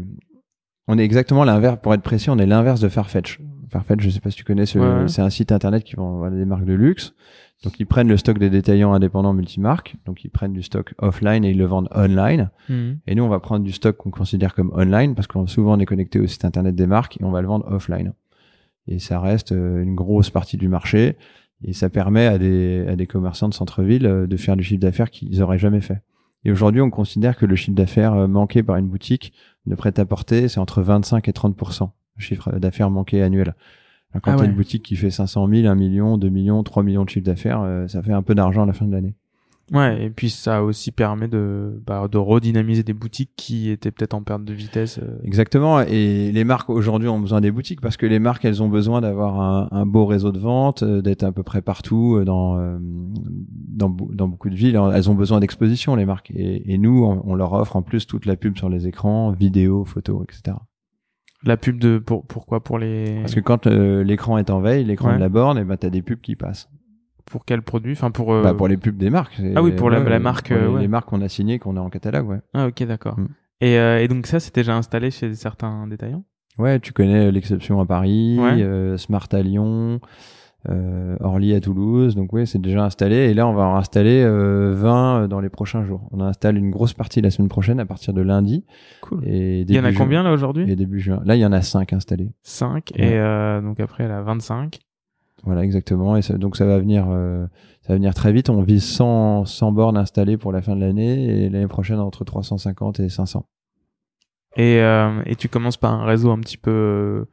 on est exactement l'inverse. Pour être précis, on est l'inverse de Farfetch. Farfetch, je sais pas si tu connais, ce- Ouais. c'est un site internet qui vend voilà, des marques de luxe. Donc ils prennent le stock des détaillants indépendants multimarques. Donc ils prennent du stock offline et ils le vendent online. Mhm. Et nous, on va prendre du stock qu'on considère comme online parce qu'on souvent on est connecté au site internet des marques et on va le vendre offline. Et ça reste euh, une grosse partie du marché et ça permet à des, à des commerçants de centre-ville euh, de faire du chiffre d'affaires qu'ils auraient jamais fait. Et aujourd'hui, on considère que le chiffre d'affaires euh, manqué par une boutique de prêt-à-porter, c'est entre 25 et 30 le chiffre d'affaires manqué annuel. Quand Ah une boutique qui fait 500 000, 1 million, 2 millions, 3 millions de chiffre d'affaires, euh, ça fait un peu d'argent à la fin de l'année. Ouais, et puis ça aussi permet de, bah, de redynamiser des boutiques qui étaient peut-être en perte de vitesse. euh. Exactement. Et les marques aujourd'hui ont besoin des boutiques parce que les marques, elles ont besoin d'avoir un, un beau réseau de vente, euh, d'être à peu près partout dans, euh, dans, beaucoup de villes. Elles ont besoin d'exposition, les marques. Et, et nous, on, on leur offre en plus toute la pub sur les écrans, vidéos, photos, etc. La pub de pour pourquoi pour les Parce que quand euh, l'écran est en veille, l'écran Ouais. de la borne, et ben t'as des pubs qui passent. pour quel produit? Enfin pour. euh, Bah, pour les pubs des marques. Ah oui, pour la- la marque, pour les, euh, ouais. les marques qu'on a signées, qu'on a en catalogue, ouais. Ah ok d'accord. Mm. Et, euh, et donc ça c'est déjà installé chez certains détaillants? Ouais, tu connais l'exception à Paris, euh, Smart à Lyon, euh, Orly à Toulouse. Donc oui, c'est déjà installé. Et là, on va en installer euh, 20 dans les prochains jours. On installe une grosse partie la semaine prochaine à partir de lundi. Cool. Et Il y en a combien là aujourd'hui? Et début juin. Là, il y en a 5 installés. 5 Ouais. et euh, donc après elle a 25. Voilà, exactement. Et ça- donc ça va venir, euh, ça va venir très vite. On vise 100, 100 bornes installées pour la fin de l'année et l'année prochaine entre 350 et 500. Et, euh, et tu commences par un réseau un petit peu,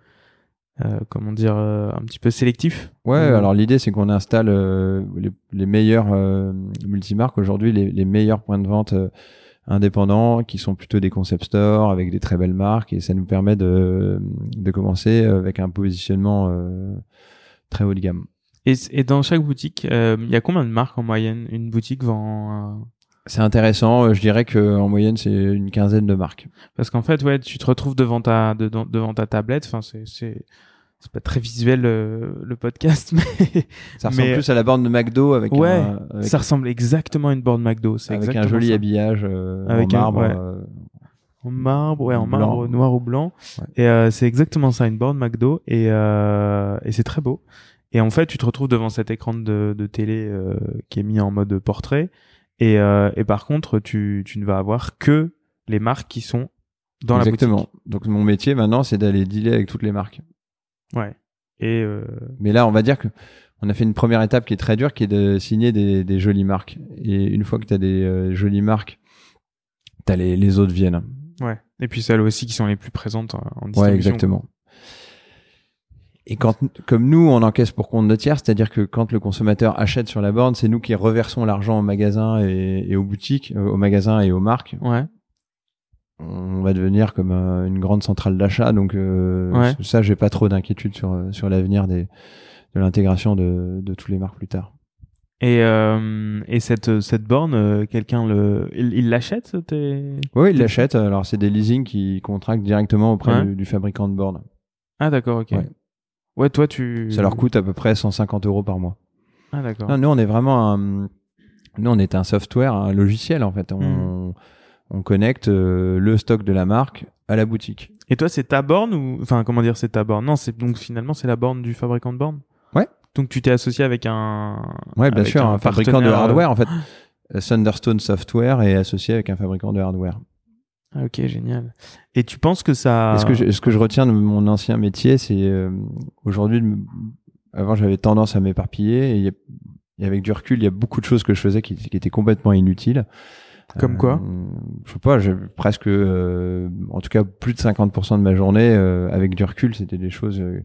euh, euh, comment dire, euh, un petit peu sélectif. Ouais, Ou- alors l'idée c'est qu'on installe euh, les, les meilleurs euh, multimarques aujourd'hui, les, les meilleurs points de vente euh, indépendants qui sont plutôt des concept stores avec des très belles marques et ça nous permet de, de commencer avec un positionnement euh, très haut de gamme. Et, et dans chaque boutique, euh, il y a combien de marques en moyenne? Une boutique vend. C'est intéressant, euh, je dirais que en moyenne c'est une quinzaine de marques. Parce qu'en fait, ouais, tu te retrouves devant ta de- de- devant ta tablette. Enfin, c'est c'est c'est pas très visuel euh, le podcast, mais Ça ressemble Mais- plus à la borne de McDo avec, Ouais, un, avec, ça ressemble exactement à une borne McDo. C'est avec un joli ça. habillage euh, Avec en un- marbre. ouais. euh, En marbre, ouais, en Blanc. marbre noir ou blanc. Ouais. Et euh, c'est exactement ça, une borne McDo. Et, euh, et c'est très beau. Et en fait, tu te retrouves devant cet écran de, de télé euh, qui est mis en mode portrait. Et, euh, et par contre, tu, tu ne vas avoir que les marques qui sont dans Exactement. la boutique. Donc mon métier maintenant c'est d'aller dealer avec toutes les marques. Ouais. Et euh, Mais là, on va dire que on a fait une première étape qui est très dure, qui est de signer des, des jolies marques. Et une fois que tu as des euh, jolies marques, t'as les, les autres viennent. ouais. Et puis celles aussi qui sont les plus présentes en, en Ouais, distribution. exactement. Et quand, comme nous, on encaisse pour compte de tiers, c'est-à-dire que quand le consommateur achète sur la borne, c'est nous qui reversons l'argent au magasin et, et aux boutiques, euh, aux magasins et aux marques. Ouais. On va devenir comme euh, une grande centrale d'achat, donc euh, Ouais. ça, j'ai pas trop d'inquiétude sur euh, sur l'avenir des de l'intégration de, de toutes les marques plus tard. Et, euh, et cette, cette borne, quelqu'un le, il il l'achète tes... Oui, ils l'achètent. Alors, c'est des leasing qui contractent directement auprès Ouais. du, du fabricant de bornes. Ah d'accord, ok. Ouais. Ouais, toi tu. Ça leur coûte à peu près 150 euros par mois. Ah d'accord. Non, nous, on est vraiment un, nous, on est un software, un logiciel, en fait. On, Mhm. on connecte euh, le stock de la marque à la boutique. Et toi, c'est ta borne ou enfin comment dire, c'est ta borne? Non, c'est donc finalement c'est la borne du fabricant de bornes? Ouais. Donc tu t'es associé avec un. Ouais, bien sûr, un, fabricant de euh, hardware en fait. Thunderstone Software est associé avec un fabricant de hardware. Ah, ok, génial. Et tu penses que ça. Et ce que je, ce que je retiens de mon ancien métier, c'est euh, aujourd'hui, avant j'avais tendance à m'éparpiller et, il y a- et avec du recul, il y a beaucoup de choses que je faisais qui, qui étaient complètement inutiles. Comme quoi Euh, Je sais pas, j'ai presque, euh, en tout cas plus de 50% de ma journée euh, avec du recul, c'était des choses euh,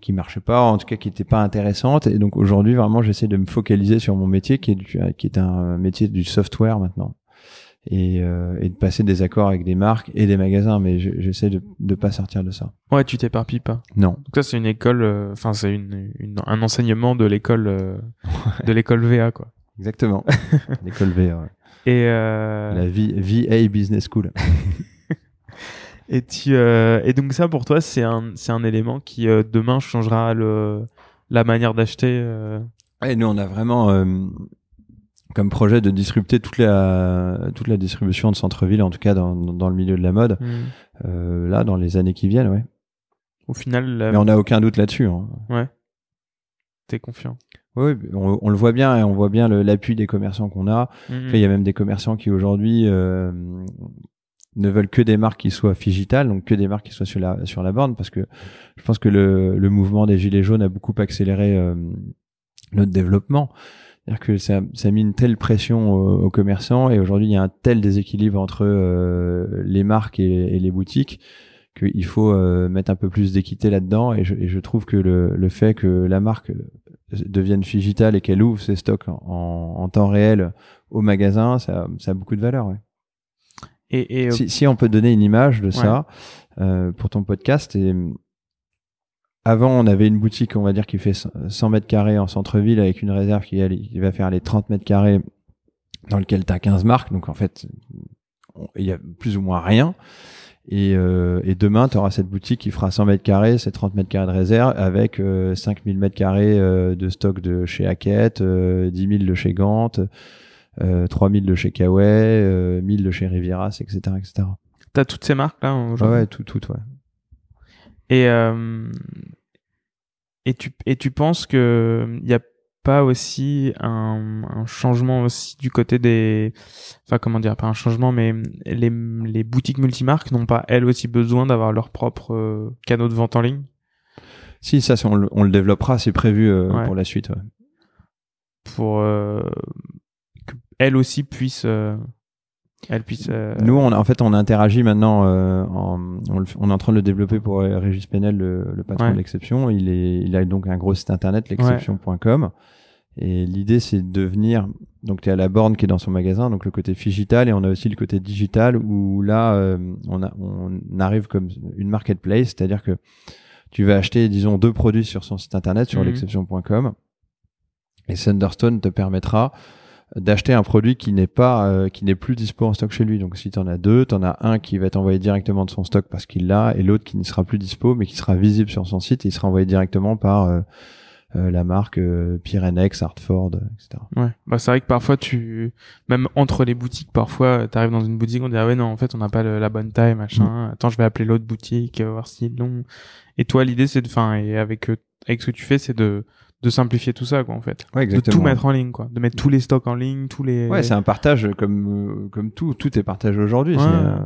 qui marchaient pas, en tout cas qui étaient pas intéressantes. Et donc aujourd'hui, vraiment, j'essaie de me focaliser sur mon métier, qui est, du- qui est un métier du software maintenant. Et, euh, et de passer des accords avec des marques et des magasins, mais je- j'essaie de ne pas sortir de ça. Ouais, tu t'éparpilles pas. Non. Donc ça, c'est une école. euh, Enfin, c'est une, une- un enseignement de l'école euh, de l'école VA quoi. Exactement. L'école V, ouais. Et euh, la V- VA Business School. et tu euh, et donc ça pour toi, c'est un c'est un élément qui euh, demain changera le la manière d'acheter. Et nous, on a vraiment euh, comme projet de disrupter toute la toute la distribution de centre-ville, en tout cas dans, dans le milieu de la mode, euh, là dans les années qui viennent, ouais. Au final, la- Mais on n'a aucun doute là-dessus. Hein. t'es confiant. Oui, on, on le voit bien et on voit bien l'appui des commerçants qu'on a. Mhm. Après, il y a même des commerçants qui aujourd'hui euh, ne veulent que des marques qui soient digitales, donc que des marques qui soient sur la sur la borne, parce que je pense que le, le mouvement des gilets jaunes a beaucoup accéléré euh, notre développement. C'est-à-dire que ça, ça a mis une telle pression aux, aux commerçants et aujourd'hui il y a un tel déséquilibre entre euh, les marques et, et les boutiques qu'il faut euh, mettre un peu plus d'équité là-dedans et je, et je trouve que le, le fait que la marque devienne digitale et qu'elle ouvre ses stocks en, en temps réel au magasin, ça, ça a beaucoup de valeur. Ouais. Et, et euh, Si, si on peut donner une image de ça euh, pour ton podcast, et avant on avait une boutique, on va dire, qui fait 100 mètres carrés en centre-ville avec une réserve qui, va faire les 30 mètres carrés dans lequel tu as 15 marques. Donc en fait, il y a plus ou moins rien. Et, euh, et demain, tu auras cette boutique qui fera 100 mètres carrés, c'est 30 mètres carrés de réserve, avec euh, 5000 mètres carrés euh, de stock de chez Hackett, euh, 10 000 de chez Gant, euh, 3000 de chez Kawaii, euh, 1000 de chez Rivieras, etc. etc. t'as toutes ces marques là Ouais, aujourd'hui. ouais, tout, tout, ouais. Et euh, et tu et tu penses que il y a pas aussi un, un changement aussi du côté des enfin comment dire pas un changement mais les les boutiques multimarques n'ont pas elles aussi besoin d'avoir leur propre euh, canaux de vente en ligne? Si, ça, on, le- on le développera, c'est prévu euh, Ouais. pour la suite. ouais. pour euh, que elles aussi puissent euh, euh, Nous, on, a- en fait, on interagit maintenant. euh, en, on, le on est en train de le développer pour euh, Régis Penel, le, le patron Ouais. de l'exception. Il, est, il a donc un gros site internet, l'exception.com. Et l'idée, c'est de devenir. Donc, tu es à la borne qui est dans son magasin, donc le côté digital, et on a aussi le côté digital où là, euh, on, a, on arrive comme une marketplace, c'est-à-dire que tu vas acheter, disons, deux produits sur son site internet, sur Mhm. l'exception.com. Et Thunderstone te permettra d'acheter un produit qui n'est pas euh, qui n'est plus dispo en stock chez lui. Donc si tu en as deux, tu en as un qui va être envoyé directement de son stock parce qu'il l'a et l'autre qui ne sera plus dispo mais qui sera visible sur son site et il sera envoyé directement par euh, euh, la marque euh, Pyrenex, Hartford, etc. Ouais, bah c'est vrai que parfois tu, même entre les boutiques, parfois t'arrives dans une boutique, on dit ah ouais non en fait on n'a pas le- la bonne taille machin. Attends je vais appeler l'autre boutique euh, voir s'ils l'ont. Et toi l'idée c'est de, enfin et avec euh, avec ce que tu fais c'est de de simplifier tout ça quoi en fait, Ouais, de tout mettre en ligne quoi, de mettre tous les stocks en ligne, tous les. Ouais, c'est un partage comme euh, comme tout, tout est partagé aujourd'hui. Ouais. euh,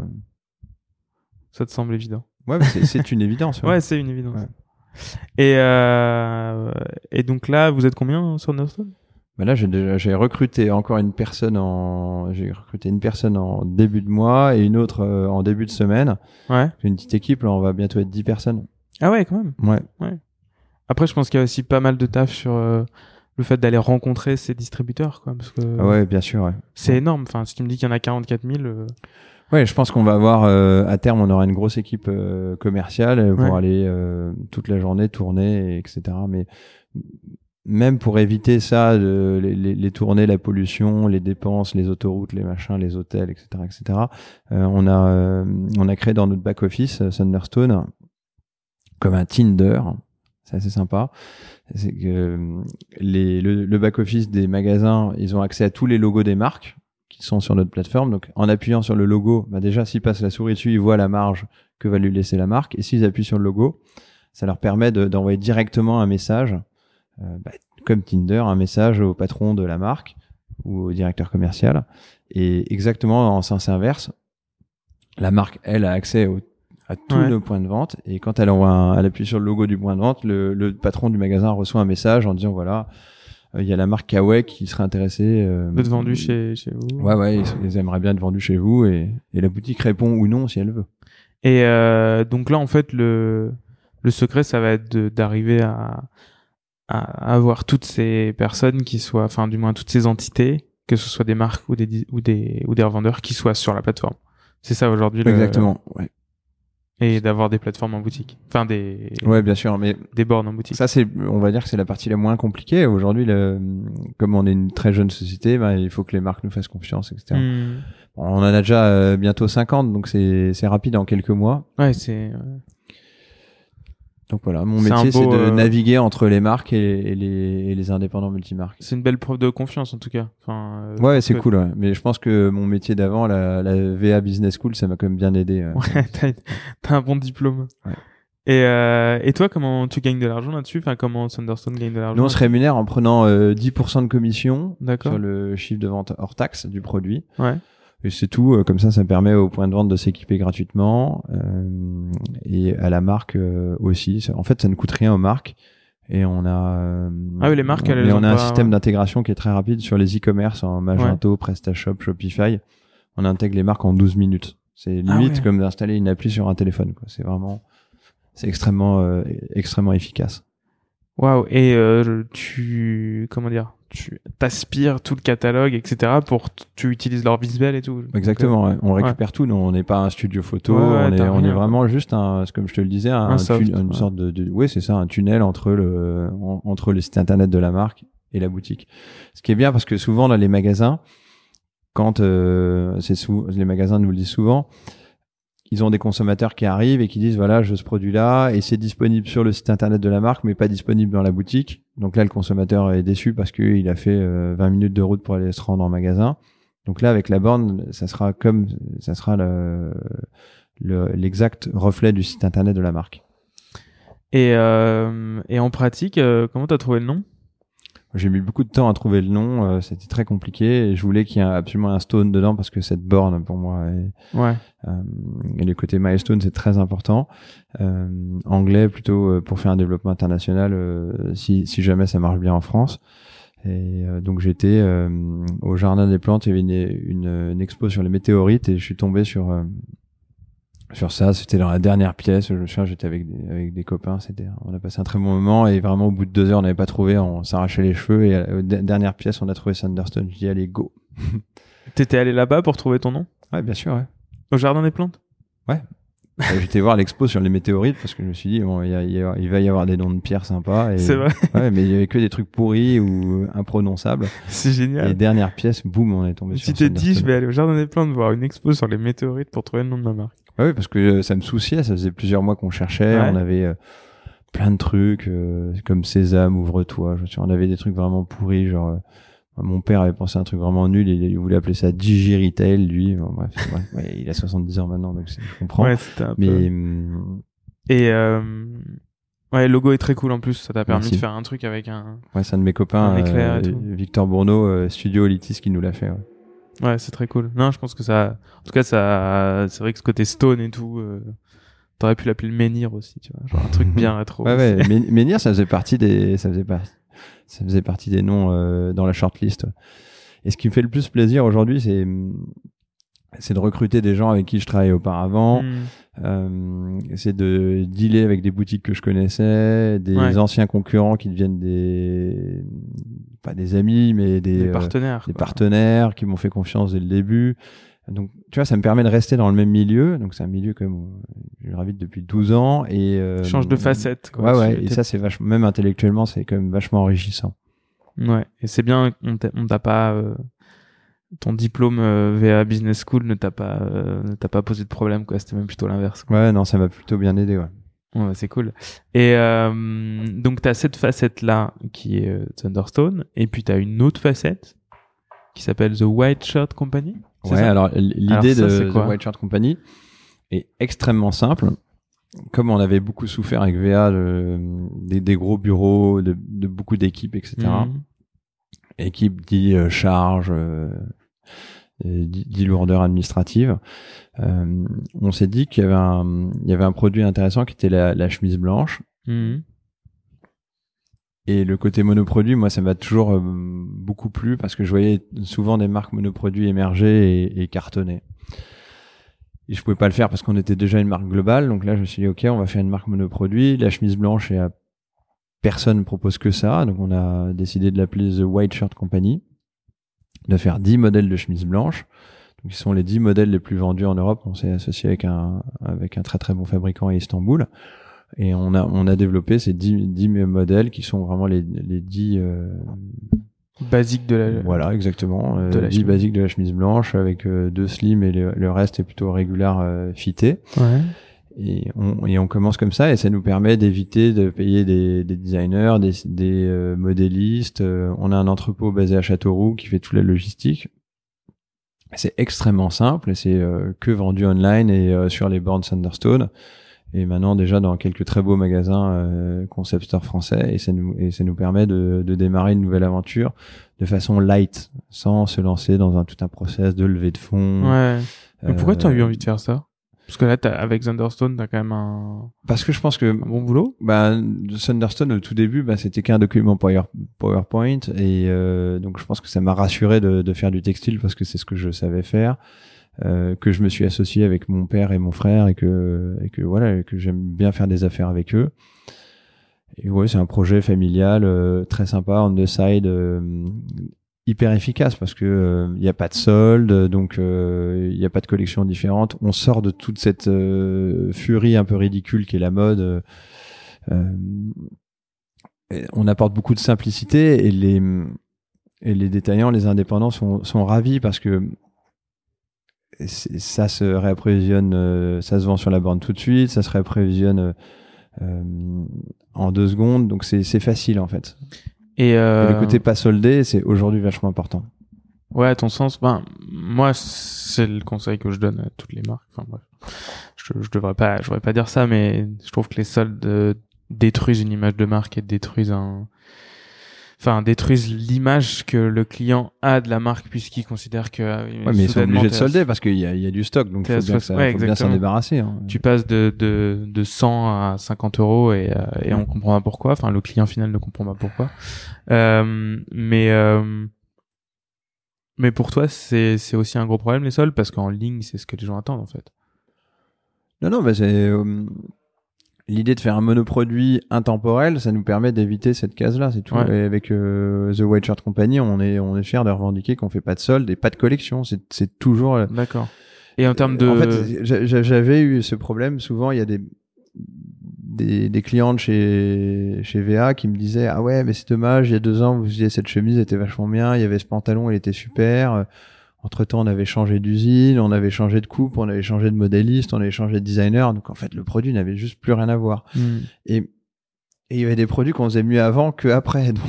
Ça te semble évident. Ouais, c'est une évidence. Ouais, c'est une évidence. Ouais. Et euh, et donc là vous êtes combien sur Nostone Bah là, j'ai déjà recruté encore une personne en j'ai recruté une personne en début de mois et une autre en début de semaine. Ouais. Une petite équipe, là, on va bientôt être 10 personnes. Ah ouais quand même. Ouais. Après je pense qu'il y a aussi pas mal de taf sur euh, le fait d'aller rencontrer ces distributeurs quoi parce que. Ah ouais, bien sûr, ouais. C'est énorme. Enfin, si tu me dis qu'il y en a 44 000, euh, Ouais, je pense qu'on va avoir euh, à terme, on aura une grosse équipe euh, commerciale pour Ouais. aller euh, toute la journée tourner, et etc. Mais même pour éviter ça, les, les, les tournées, la pollution, les dépenses, les autoroutes, les machins, les hôtels, etc., etc. on a on a créé dans notre back office Thunderstone comme un Tinder. C'est assez sympa. C'est que euh, les, le, le back office des magasins, ils ont accès à tous les logos des marques. qui sont sur notre plateforme. Donc, en appuyant sur le logo, bah déjà, s'ils passent la souris dessus, ils voient la marge que va lui laisser la marque. Et s'ils appuient sur le logo, ça leur permet d'envoyer directement un message, euh, bah, comme Tinder, un message au patron de la marque ou au directeur commercial. Et exactement en sens inverse, la marque, elle, a accès à tous Ouais. nos points de vente. Et quand elle envoie un- elle appuie sur le logo du point de vente, le, le patron du magasin reçoit un message en disant voilà, euh, il y a la marque Kawaii qui serait intéressée. Euh, D'être vendu chez, chez vous. Ouais, ouais, ils, ils aimeraient bien être vendus chez vous et, et la boutique répond ou non si elle veut. Et euh, donc là, en fait, le, le secret, ça va être de- d'arriver à, à avoir toutes ces personnes qui soient, enfin, du moins toutes ces entités, que ce soit des marques ou des, ou des, ou des revendeurs qui soient sur la plateforme. C'est ça aujourd'hui. le- Exactement. Ouais. Et d'avoir des plateformes en boutique. Enfin, des, ouais, bien sûr, mais des bornes en boutique. ça c'est, on va dire que c'est la partie la moins compliquée. Aujourd'hui, le- comme on est une très jeune société, ben, il faut que les marques nous fassent confiance, etc. Hmm. On en a déjà euh, bientôt 50, donc c'est c'est rapide en quelques mois. Ouais, c'est. Donc voilà, mon métier c'est de euh, naviguer entre les marques et, et les, et les indépendants multimarques. C'est une belle preuve de confiance en tout cas. Enfin, euh, Ouais, c'est cool. Ouais. Mais je pense que mon métier d'avant, la, la VA Business School, ça m'a quand même bien aidé. euh. Ouais, t'as, t'as un bon diplôme. Ouais. Et, euh, et toi, comment tu gagnes de l'argent là-dessus? Enfin, comment Thunderstone gagne de l'argent Nous, on se rémunère en prenant euh, 10% de commission sur le chiffre de vente hors taxe du produit. Ouais. Et c'est tout. euh, Comme ça, ça permet au point de vente de s'équiper gratuitement euh, et à la marque euh, aussi. En fait, ça ne coûte rien aux marques. Et on a. euh, Ah oui, les marques, elles, et on a un pas- système d'intégration qui est très rapide sur les e-commerce en Magento, PrestaShop, Shopify. On intègre les marques en 12 minutes. C'est limite Ah ouais. comme d'installer une appli sur un téléphone. quoi. C'est vraiment, c'est extrêmement, euh, extrêmement efficace. Waouh. Et euh, tu, comment dire, tu t'aspires tout le catalogue, etc. Pour tu utilises leur visuel et tout. Exactement. ouais. On récupère tout. Nous, on n'est pas un studio photo. Ouais, on est, on est vraiment juste un, comme je te le disais, un, Un soft, tu- une sorte de, de ouais, c'est ça, un tunnel entre le, en- entre le site internet de la marque et la boutique. Ce qui est bien parce que souvent dans les magasins, quand euh, c'est les magasins nous le disent souvent, ils ont des consommateurs qui arrivent et qui disent voilà, je ce produit-là et c'est disponible sur le site internet de la marque, mais pas disponible dans la boutique. Donc là, le consommateur est déçu parce qu'il a fait euh, 20 minutes de route pour aller se rendre en magasin. Donc là, avec la borne, ça sera comme ça sera le le- l'exact reflet du site internet de la marque. Et, euh, et en pratique, euh, comment t'as trouvé le nom? J'ai mis beaucoup de temps à trouver le nom, euh, c'était très compliqué et je voulais qu'il y ait absolument un stone dedans parce que cette borne pour moi est, Ouais. Euh, et le côté milestone, c'est très important. Euh, anglais, plutôt euh, pour faire un développement international, euh, si, si jamais ça marche bien en France. Et euh, donc j'étais euh, au Jardin des Plantes, il y avait une, une, une expo sur les météorites et je suis tombé sur euh, sur ça. C'était dans la dernière pièce. Je me souviens, j'étais avec des, avec des copains. C'était, on a passé un très bon moment et vraiment au bout de deux heures, on n'avait pas trouvé, on s'arrachait les cheveux et à la dernière pièce, on a trouvé Thunderstone. Je dis allez go. T'étais allé là-bas pour trouver ton nom? Ouais, bien sûr. Ouais. Au jardin des plantes? Euh, J'étais voir l'expo sur les météorites parce que je me suis dit bon il, y a- il y a- il va y avoir des noms de pierres sympas et C'est vrai. ouais mais il y avait que des trucs pourris ou imprononçables C'est et génial. dernière pièce boum on est tombé Tu sur t'es dit, je vais aller au jardin des plantes voir une expo sur les météorites pour trouver le nom de ma marque. Ouais, oui parce que euh, ça me souciait ça faisait plusieurs mois qu'on cherchait Ouais. on avait euh, plein de trucs euh, comme Sésame ouvre-toi je on avait des trucs vraiment pourris genre euh, mon père avait pensé à un truc vraiment nul il, il voulait appeler ça Digiretail lui Bon, bref, bref, ouais, il a 70 ans maintenant donc c'est- je comprends Ouais, un peu. mais hum, Et euh, ouais, le logo est très cool en plus. Ça t'a permis Merci. de faire un truc avec un. Ouais, c'est un de mes copains, Un éclair et tout. Victor Bourneau, Studio Olitis, qui nous l'a fait. Ouais. Ouais, c'est très cool. Non, je pense que ça. En tout cas, ça. C'est vrai que ce côté stone et tout. euh, T'aurais pu l'appeler le menhir aussi, tu vois. Genre un truc bien rétro. Ouais, ouais. Men- Menhir, ça faisait partie des, ça faisait pas, ça faisait partie des noms euh, dans la shortlist. Et ce qui me fait le plus plaisir aujourd'hui, c'est, c'est de recruter des gens avec qui je travaillais auparavant. Hmm. Euh, c'est de dealer avec des boutiques que je connaissais, des Ouais. anciens concurrents qui deviennent des, pas des amis, mais des, Des euh, partenaires. des quoi. partenaires qui m'ont fait confiance dès le début. Donc, tu vois, ça me permet de rester dans le même milieu. Donc, c'est un milieu comme je gravite depuis 12 ans et euh, Change de facette. Quoi. Ouais, ouais. Et ça, c'est vachement, même intellectuellement, c'est quand même vachement enrichissant. Ouais. Et c'est bien. On t'a on t'a pas. Ton diplôme euh, VA Business School ne t'a pas euh, ne t'a pas posé de problème quoi. C'était même plutôt l'inverse. Ouais, non, ça m'a plutôt bien aidé, ouais. Ouais, c'est cool. Et euh, donc, tu as cette facette-là qui est Thunderstone, et puis tu as une autre facette qui s'appelle The White Shirt Company. Ouais, alors l'idée de The White Shirt Company est extrêmement simple. Comme on avait beaucoup souffert avec VA de- des, des gros bureaux, de, de beaucoup d'équipes, etc. Mhm. Équipe dit euh, charge, euh, et dit, dit lourdeur administrative. Euh, on s'est dit qu'il y avait un, il y avait un produit intéressant qui était la, la chemise blanche. Mhm. Et le côté monoproduit, moi, ça m'a toujours euh, beaucoup plu parce que je voyais souvent des marques monoproduits émerger et, et cartonner. Et je pouvais pas le faire parce qu'on était déjà une marque globale. Donc là, je me suis dit, OK, on va faire une marque monoproduit. La chemise blanche, et euh, personne ne propose que ça. Donc on a décidé de l'appeler The White Shirt Company, de faire 10 modèles de chemise blanche. Donc, ils sont les 10 modèles les plus vendus en Europe. On s'est associé avec un, avec un très très bon fabricant à Istanbul. Et on a, on a développé ces 10, 10 modèles qui sont vraiment les, les 10, euh, Basique de la. voilà, exactement. Euh, de la 10 chemise. basiques de la chemise blanche avec euh, deux slim et le, le reste est plutôt régulier euh, fité. Ouais. Et on, et on commence comme ça et ça nous permet d'éviter de payer des, des designers, des, des euh, modélistes. Euh, on a un entrepôt basé à Châteauroux qui fait toute la logistique. C'est extrêmement simple et c'est euh, que vendu online et euh, sur les bornes Thunderstone. Et maintenant déjà dans quelques très beaux magasins euh, concept store français et ça nous et ça nous permet de, de démarrer une nouvelle aventure de façon light sans se lancer dans un tout un process de levée de fonds. Ouais. Mais pourquoi tu as eu Euh, envie de faire ça? Parce que là, avec Thunderstone, t'as quand même un, Parce que je pense que un bon boulot. bah, Thunderstone au tout début, bah, c'était qu'un document Power- PowerPoint et euh, donc je pense que ça m'a rassuré de, de faire du textile parce que c'est ce que je savais faire, euh, que je me suis associé avec mon père et mon frère et que et que voilà et que j'aime bien faire des affaires avec eux. Et ouais, c'est un projet familial euh, très sympa on the side. Euh, hyper efficace parce que il n'y a pas de solde donc il n'y a pas de collection différente on sort de toute cette euh, furie un peu ridicule qui est la mode euh, euh, on apporte beaucoup de simplicité et les et les détaillants, les indépendants sont, ravis parce que ça se réapprovisionne, euh, ça se vend sur la borne tout de suite, ça se réapprovisionne euh, euh, en deux secondes, donc c'est facile en fait. Et, Et euh, le côté pas soldé, c'est aujourd'hui vachement important. Ouais, à ton sens, ben, moi, c'est le conseil que je donne à toutes les marques. Enfin, bref. Je, je devrais pas, je devrais pas dire ça, mais je trouve que les soldes euh, détruisent une image de marque et détruisent un, enfin, détruisent l'image que le client a de la marque puisqu'il considère que, euh, Ouais, mais ils sont obligés de solder parce qu'il y y a du stock, donc il faut bien, ça- ouais, faut bien s'en débarrasser. hein. tu passes de, de, de 100 à 50 euros et, euh, et on comprend pas pourquoi. Enfin, le client final ne comprend pas pourquoi. Euh, mais, euh, mais pour toi, c'est, c'est aussi un gros problème, les soldes, parce qu'en ligne, c'est ce que les gens attendent, en fait. Non, non, mais c'est euh, l'idée de faire un monoproduit intemporel, ça nous permet d'éviter cette case-là, c'est tout. Ouais. Et avec euh, The White Shirt Company, on est on est fier de revendiquer qu'on fait pas de solde et pas de collection. C'est c'est toujours. euh, D'accord. Et en termes de, En fait, j'a- j'a- j'avais eu ce problème. Souvent, il y a des des, des clients de chez chez VA qui me disaient ah ouais mais c'est dommage il y a deux ans vous faisiez cette chemise elle était vachement bien il y avait ce pantalon il était super entre temps on avait changé d'usine on avait changé de coupe on avait changé de modéliste on avait changé de designer donc en fait le produit n'avait juste plus rien à voir Hmm. et et il y avait des produits qu'on faisait mieux avant que après donc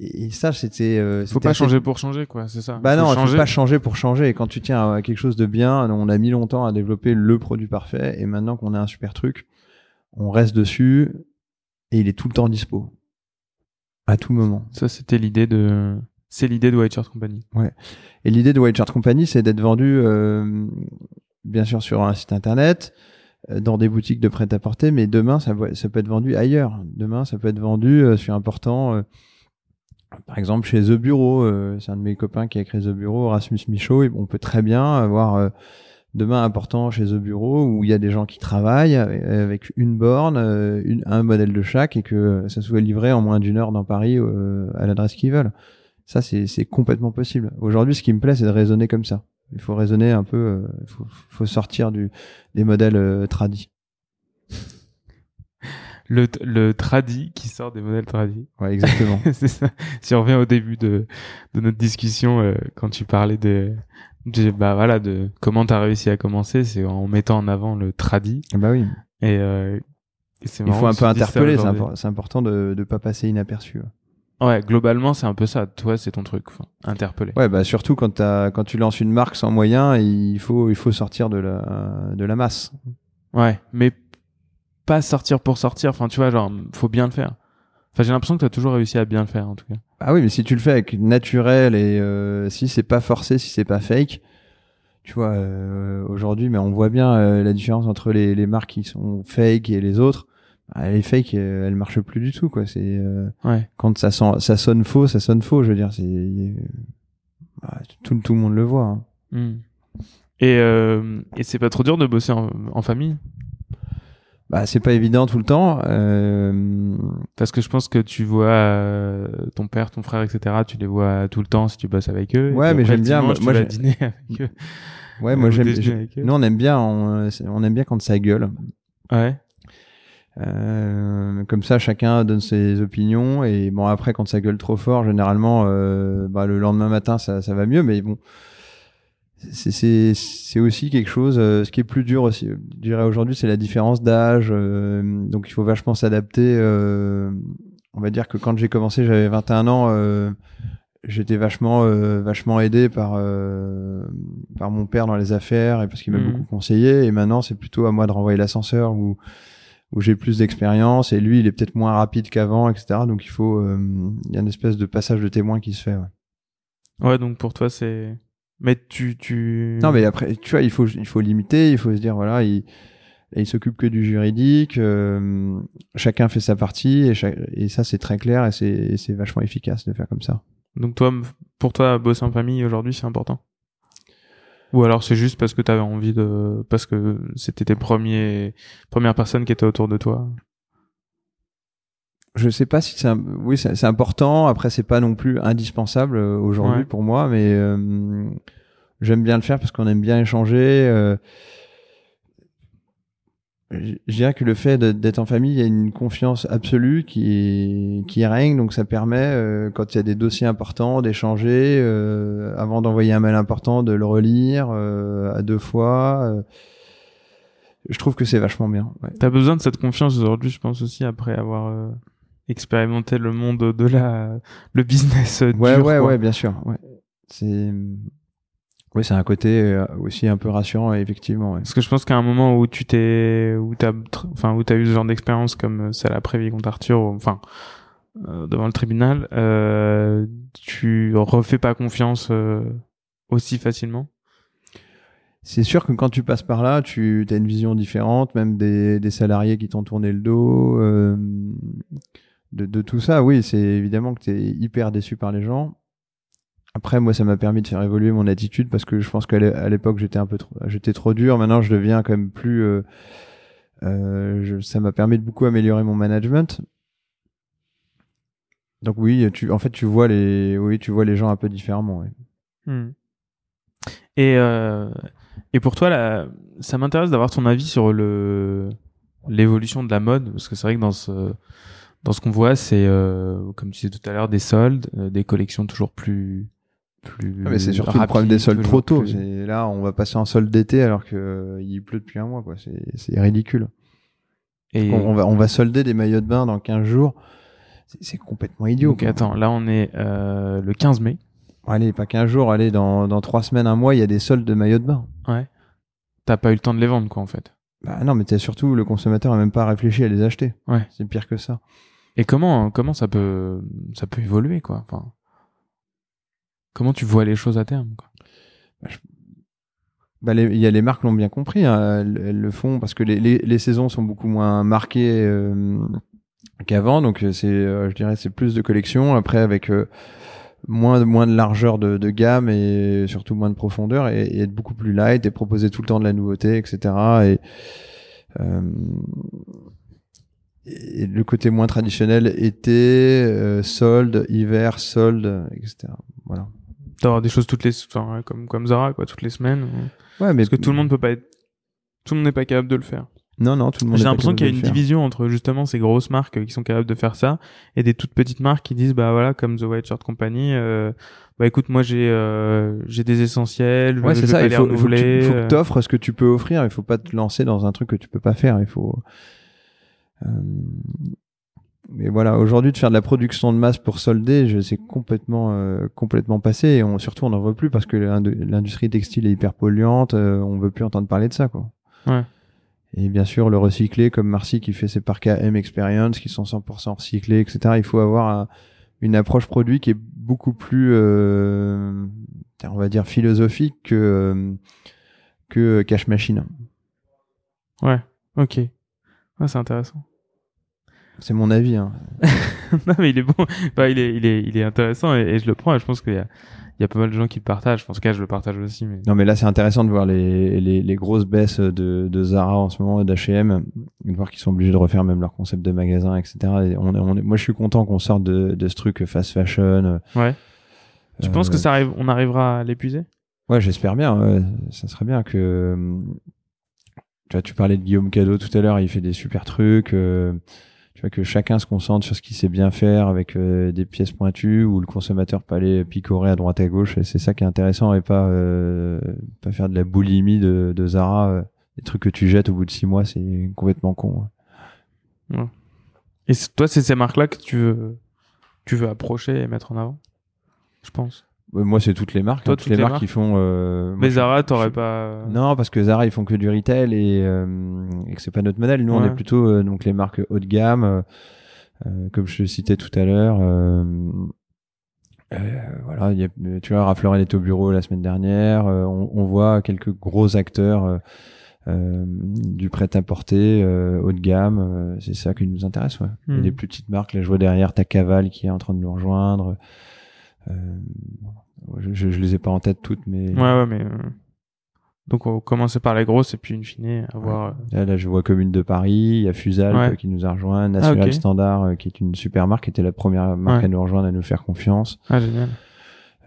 et, ça c'était euh, faut pas assez- changer pour changer, quoi, c'est ça. bah Faut non, changer. faut pas changer pour changer. Et quand tu tiens à quelque chose de bien, on a mis longtemps à développer le produit parfait. Et maintenant qu'on a un super truc, on reste dessus et il est tout le temps dispo. À tout moment. Ça, c'était l'idée de, c'est l'idée de White Shirt Company. Et l'idée de White Shirt Company, c'est d'être vendu, euh, bien sûr, sur un site internet, euh, dans des boutiques de prêt-à-porter, mais demain, ça, peut être vendu ailleurs. Demain, ça peut être vendu euh, sur un portant, euh, par exemple, chez The Bureau. c'est un de mes copains qui a créé The Bureau, Rasmus Michaud. Et on peut très bien avoir demain un portant chez The Bureau où il y a des gens qui travaillent avec une borne, un modèle de chaque, et que ça soit livré en moins d'une heure dans Paris à l'adresse qu'ils veulent. Ça, c'est complètement possible. Aujourd'hui, ce qui me plaît, c'est de raisonner comme ça. Il faut raisonner un peu, euh, il faut, faut sortir du, des modèles euh, tradis. Le, le tradi qui sort des modèles tradis. Ouais, exactement. c'est ça. Si on revient au début de, de notre discussion, euh, quand tu parlais de, de, bah voilà, de comment t'as réussi à commencer, c'est en mettant en avant le tradi. bah oui. Et, euh, et c'est Il faut un peu interpeller. C'est impor- important de ne pas passer inaperçu. Ouais, globalement, c'est un peu ça. Toi, c'est ton truc, enfin, interpeller. Ouais, bah surtout quand, t'as- quand tu lances une marque sans moyens, il faut, il faut sortir de la, de la masse. Ouais, mais pas sortir pour sortir. Enfin, tu vois, genre, faut bien le faire. Enfin, j'ai l'impression que t'as toujours réussi à bien le faire, en tout cas. Ah oui, mais si tu le fais avec naturel et euh, si c'est pas forcé, si c'est pas fake, tu vois, euh, aujourd'hui, mais on voit bien euh, la différence entre les, les marques qui sont fake et les autres. Ah, les fake, euh, elles marchent plus du tout, quoi. C'est euh, Ouais. quand ça, sent, ça sonne faux, ça sonne faux. Je veux dire, c'est bah, tout, tout le monde le voit. hein. Hmm. Et, euh, et c'est pas trop dur de bosser en, en famille? Bah, c'est pas évident tout le temps. Euh, Parce que je pense que tu vois euh, ton père, ton frère, etc. Tu les vois tout le temps si tu bosses avec eux. Ouais, mais j'aime bien, moi- moi, dîner avec eux. ouais, moi j'aime. Nous, on aime bien, on, on aime bien quand ça gueule. Ouais. Euh, comme ça, chacun donne ses opinions et bon après quand ça gueule trop fort, généralement, euh, bah, le lendemain matin ça, ça va mieux, mais bon, c'est aussi quelque chose. euh, ce qui est plus dur aussi, je dirais aujourd'hui, c'est la différence d'âge. euh, donc il faut vachement s'adapter. euh, on va dire que quand j'ai commencé, j'avais 21 ans. euh, J'étais vachement euh, vachement aidé par euh, par mon père dans les affaires et parce qu'il m'a Mhm. beaucoup conseillé et maintenant c'est plutôt à moi de renvoyer l'ascenseur ou où j'ai plus d'expérience et lui il est peut-être moins rapide qu'avant etc donc il faut euh, il y a une espèce de passage de témoin qui se fait ouais. Ouais, donc pour toi, c'est. Mais tu. tu... non mais après tu vois il faut il faut limiter il faut se dire voilà il il s'occupe que du juridique euh, chacun fait sa partie et, chaque- et ça c'est très clair et c'est vachement efficace de faire comme ça Donc toi, pour toi, bosser en famille aujourd'hui, c'est important? Ou alors c'est juste parce que t'avais envie de... Parce que c'était tes premiers... premières personnes qui étaient autour de toi? Je sais pas si c'est un- oui c'est important après c'est pas non plus indispensable euh, aujourd'hui Ouais. pour moi mais euh, j'aime bien le faire parce qu'on aime bien échanger euh, je dirais que le fait d'être en famille il y a une confiance absolue qui qui règne donc ça permet euh, quand il y a des dossiers importants d'échanger euh, avant d'envoyer un mail important de le relire euh, à deux fois euh, je trouve que c'est vachement bien ouais. T'as besoin de cette confiance aujourd'hui, je pense aussi, après avoir euh, expérimenté le monde de la... le business euh, Ouais, dur, ouais, quoi. ouais, bien sûr. Ouais. C'est, oui, c'est un côté euh, aussi un peu rassurant, effectivement. Ouais. Parce que je pense qu'à un moment où tu t'es, où t'as, enfin, où t'as eu ce genre d'expérience comme euh, celle après vie contre Arthur, enfin, euh, devant le tribunal, euh, tu refais pas confiance euh, aussi facilement? C'est sûr que quand tu passes par là, tu as une vision différente, même des, des salariés qui t'ont tourné le dos, euh, de, de tout ça. Oui, c'est évidemment que tu es hyper déçu par les gens. Après, moi, ça m'a permis de faire évoluer mon attitude parce que je pense qu'à l'époque, j'étais un peu trop, j'étais trop dur. Maintenant, je deviens quand même plus. euh, euh, je- ça m'a permis de beaucoup améliorer mon management. Donc oui, tu, en fait, tu vois les, oui, tu vois les gens un peu différemment. ouais. Hmm. Et euh, et pour toi, là, ça m'intéresse d'avoir ton avis sur le l'évolution de la mode, parce que c'est vrai que dans ce dans ce qu'on voit, c'est euh, comme tu disais tout à l'heure, des soldes, euh, des collections toujours plus plus. Ah, mais c'est surtout le problème des soldes trop tôt. plus- Là, on va passer en solde d'été alors que euh, pleut depuis un mois. quoi. C'est ridicule. Et On, on va, on va solder des maillots de bain dans 15 jours. C'est- C'est complètement idiot. donc quoi. attends, là on est euh, le 15 mai. Allez, pas 15 jours, allez, dans, dans 3 semaines, un mois, il y a des soldes de maillots de bain. Ouais. T'as pas eu le temps de les vendre, quoi, en fait. Bah non, mais t'as surtout, le consommateur n'a même pas réfléchi à les acheter. Ouais. C'est pire que ça. Et comment comment ça peut ça peut évoluer, quoi. Enfin, comment tu vois les choses à terme, quoi? Bah, les- il y a les marques l'ont bien compris, hein, elles, le font parce que les, les, les saisons sont beaucoup moins marquées euh, qu'avant, donc euh, c'est, euh, je dirais, c'est plus de collection. Après, avec moins de largeur de, gamme et surtout moins de profondeur et, être beaucoup plus light et proposer tout le temps de la nouveauté, etc. Et, le côté moins traditionnel été, solde, hiver, solde, etc. Voilà. D'avoir des choses toutes les, enfin, comme comme Zara, quoi, toutes les semaines. ouais. Mais Parce que tout le monde peut pas être, tout le monde n'est pas capable de le faire. Non, non, tout le monde. J'ai l'impression qu'il y a une division entre justement ces grosses marques euh, qui sont capables de faire ça et des toutes petites marques qui disent bah voilà comme The White Shirt Company euh, bah écoute moi j'ai euh, j'ai des essentiels Ouais, c'est ça. Il faut, que tu faut euh. que t'offres ce que tu peux offrir. Il faut pas te lancer dans un truc que tu peux pas faire. Il faut. euh, mais voilà, aujourd'hui de faire de la production de masse pour solder, c'est complètement euh, complètement passé et on, surtout on n'en veut plus parce que l'industrie textile est hyper polluante, euh, on veut plus entendre parler de ça quoi. Ouais. Et bien sûr le recycler comme Marcy qui fait ses parcs à M Experience qui sont 100% recyclés, etc. Il faut avoir une approche produit qui est beaucoup plus, euh, on va dire philosophique que que cash machine. Ouais. Ok. Ouais, c'est intéressant. C'est mon avis. Hein. non, mais il est bon. Bah, il, est, il, est, il est intéressant et, je le prends. Et je pense qu'il y a, il y a pas mal de gens qui le partagent. En tout cas, je le partage aussi. Mais... Non, mais là, c'est intéressant de voir les, les, les, grosses baisses de, de Zara en ce moment et d'H&M, de voir qu'ils sont obligés de refaire même leur concept de magasin, etc. Et on, on, moi, je suis content qu'on sorte de, de ce truc fast fashion. Ouais. Tu penses que euh, ça arrive, on arrivera à l'épuiser? Ouais, j'espère bien. Ouais. Ça serait bien que. Tu vois, tu parlais de Guillaume Cadeau tout à l'heure. Il fait des super trucs. Euh, que chacun se concentre sur ce qu'il sait bien faire avec euh, des pièces pointues où le consommateur peut aller picorer à droite à gauche. Et c'est ça qui est intéressant et pas euh, pas faire de la boulimie de, de Zara euh, des trucs que tu jettes au bout de six mois c'est complètement con hein. et toi c'est ces marques là que tu veux tu veux approcher et mettre en avant je pense? Moi, c'est toutes les marques. Hein, toutes, les, marques, qui font. Euh, mais Zara, t'aurais pas. Non, parce que Zara, ils font que du retail et, euh, et que c'est pas notre modèle. Nous, on est plutôt euh, donc les marques haut de gamme, euh, euh, comme je le citais tout à l'heure. voilà, y a, tu vois, Rafleur est au bureau la semaine dernière. On, on, voit quelques gros acteurs du prêt-à-porter haut de gamme. c'est ça qui nous intéresse. Ouais. Et les plus petites marques, là, je vois derrière ta Caval qui est en train de nous rejoindre. Euh, je, je, les ai pas en tête toutes, mais. Ouais, ouais, mais. Euh, donc on commencer par les grosses et puis in fine avoir. Là, là, je vois Commune de Paris, il y a Fusal qui nous a rejoint, National ah, Standard euh, qui est une super marque, qui était la première marque à nous rejoindre, à nous faire confiance. Ah génial.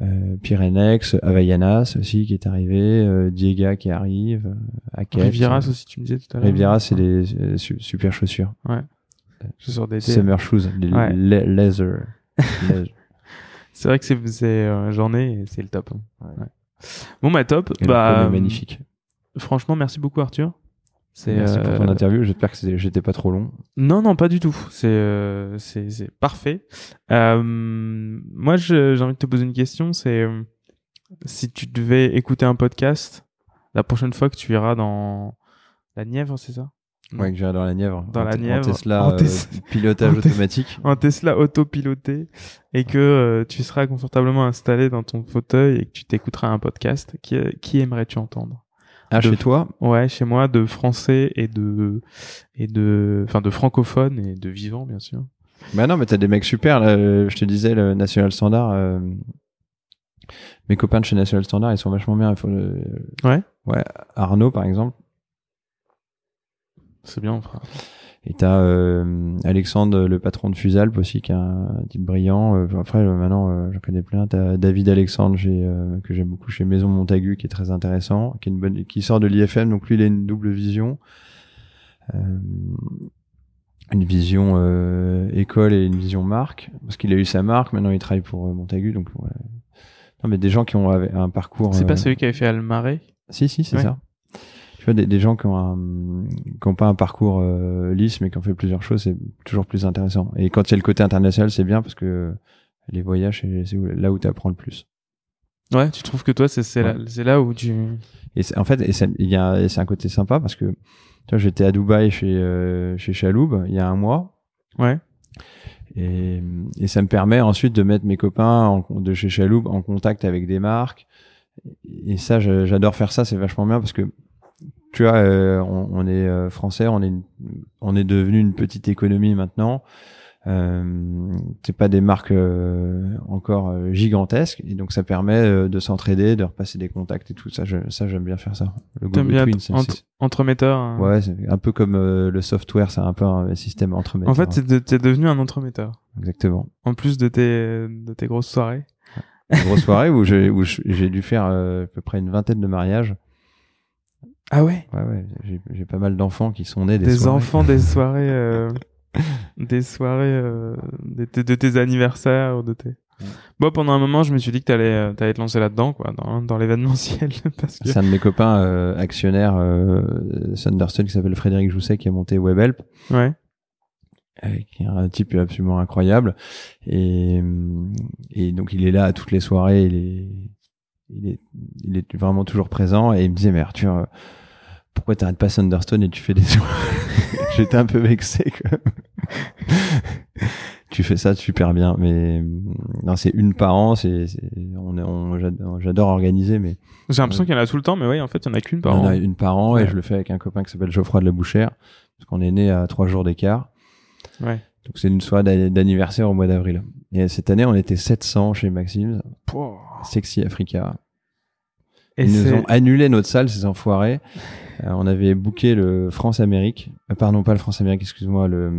Euh, Pyrenex, Havaianas aussi qui est arrivé, euh, Diega qui arrive, Aket, Rivieras aussi tu me disais tout à l'heure. Rivieras c'est des super chaussures. Ouais. Chaussures d'été. Summer shoes, les leather. C'est vrai que c'est, c'est euh, j'en ai c'est le top. Hein. Ouais. Bon bah top. bah euh, magnifique. Franchement, merci beaucoup Arthur. C'est merci pour ton euh, interview. J'espère que j'étais pas trop long. Non non pas du tout. C'est parfait. moi j'ai envie de te poser une question. C'est si tu devais écouter un podcast la prochaine fois que tu iras dans la Nièvre, c'est ça? Ouais, que j'irai dans la Nièvre. Dans la Nièvre. En Tesla, euh, pilotage automatique. En Tesla autopiloté. Et que euh, tu seras confortablement installé dans ton fauteuil et que tu t'écouteras un podcast. Qui, qui aimerais-tu entendre? Ah, chez toi? Ouais, chez moi, de français et de, et de, enfin, de francophones et de vivants, bien sûr. Bah non, mais t'as des mecs super, là. Je te disais, le National Standard, euh, mes copains de chez National Standard, ils sont vachement bien. Il faut le... Ouais. Ouais. Arnaud, par exemple. C'est bien, frère. Et t'as euh, Alexandre, le patron de Fusalp aussi, qui est un type brillant. Euh, après, euh, maintenant, euh, j'en connais plein. T'as David Alexandre, euh, que j'aime beaucoup chez Maison Montagu, qui est très intéressant, qui, est une bonne, qui sort de l'IFM. Donc lui, il a une double vision. une vision école et une vision marque. Parce qu'il a eu sa marque, maintenant il travaille pour Montagu. Donc, ouais. Non, mais des gens qui ont un parcours... C'est pas celui qui avait fait Almaré Si, si, c'est ça des, gens qui ont, qui ont pas un parcours euh, lisse, mais qui ont fait plusieurs choses, c'est toujours plus intéressant. Et quand il y a le côté international, c'est bien parce que les voyages, c'est là où tu apprends le plus. Ouais, tu trouves que toi, c'est là, là où tu. Et en fait, il y a, c'est un côté sympa parce que, tu vois, j'étais à Dubaï chez euh, chez Chaloub il y a un mois. Ouais. Et, et ça me permet ensuite de mettre mes copains de chez Chaloub en contact avec des marques. Et ça, j'adore faire ça, c'est vachement bien parce que tu vois, euh, on, est euh, français, on est, on est devenu une petite économie maintenant. Euh, c'est pas des marques euh, encore gigantesques et donc ça permet de s'entraider, de repasser des contacts et tout ça. Je, ça j'aime bien faire ça. Le go bien entremetteur. Hein. Ouais, c'est un peu comme le software, c'est un peu un système entremetteur. En fait, t'es devenu un entremetteur. Exactement. En plus de tes de tes grosses soirées. Une grosse soirée où j'ai où j'ai dû faire à peu près une vingtaine de mariages. Ah ouais? Ouais, ouais. J'ai pas mal d'enfants qui sont nés des, des enfants des soirées, euh, des soirées euh, de, tes anniversaires ou de tes. Bon, pendant un moment, je me suis dit que t'allais euh, allais te lancer là-dedans, quoi, dans, dans l'événementiel. parce que... C'est un de mes copains euh, actionnaires euh, Thunderstone qui s'appelle Frédéric Jousset qui a monté WebHelp. Ouais. qui est un type absolument incroyable. Et, et donc il est là à toutes les soirées, il est, il est, il est vraiment toujours présent. Et il me disait, mais Arthur, pourquoi t'arrêtes pas Thunderstone et tu fais des J'étais un peu vexé. Quoi. tu fais ça super bien, mais non, c'est une par an. C'est, on, on j'adore organiser, mais j'ai l'impression qu'il y en a tout le temps, mais oui, en fait, il y en a qu'une par an. Il y en a une par an, et je le fais avec un copain qui s'appelle Geoffroy de la Bouchère, parce qu'on est né à trois jours d'écart. Ouais. Donc c'est une soirée d'anniversaire au mois d'avril. Et cette année, on était 700 chez Maxime. Sexy Africa. Et Ils nous ont annulé notre salle, ces enfoirés. Euh, on avait booké le France-Amérique. Euh, pardon, pas le France-Amérique, excuse-moi, le,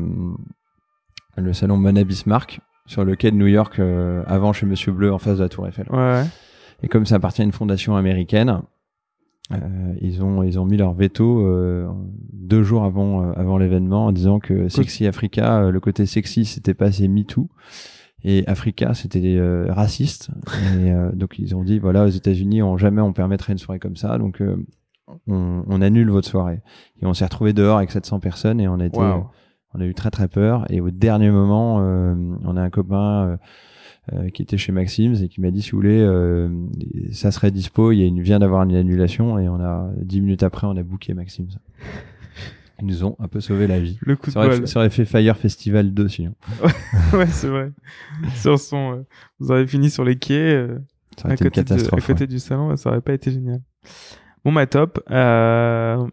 le salon Mona Bismarck sur le quai de New York euh, avant chez Monsieur Bleu en face de la Tour Eiffel. Ouais. Et comme ça appartient à une fondation américaine, euh, ils ont ils ont mis leur veto euh, deux jours avant avant l'événement en disant que Sexy Africa, le côté sexy, c'était pas assez MeToo et Africa c'était raciste. Et donc ils ont dit voilà aux États-Unis on jamais on permettrait une soirée comme ça. Donc on, on, annule votre soirée. Et on s'est retrouvé dehors avec 700 personnes et on a été on a eu très très peur. Et au dernier moment euh, on a un copain euh, euh, qui était chez Maxims et qui m'a dit si vous voulez ça serait dispo. Il y a une, vient d'avoir une annulation et on a dix minutes après on a booké Maxims ils nous ont un peu sauvé la vie le coup ça, aurait, ça aurait fait Fire Festival 2 sinon ouais c'est vrai sur son vous auriez fini sur les quais ça à, côté à côté du salon ça aurait pas été génial bon bah top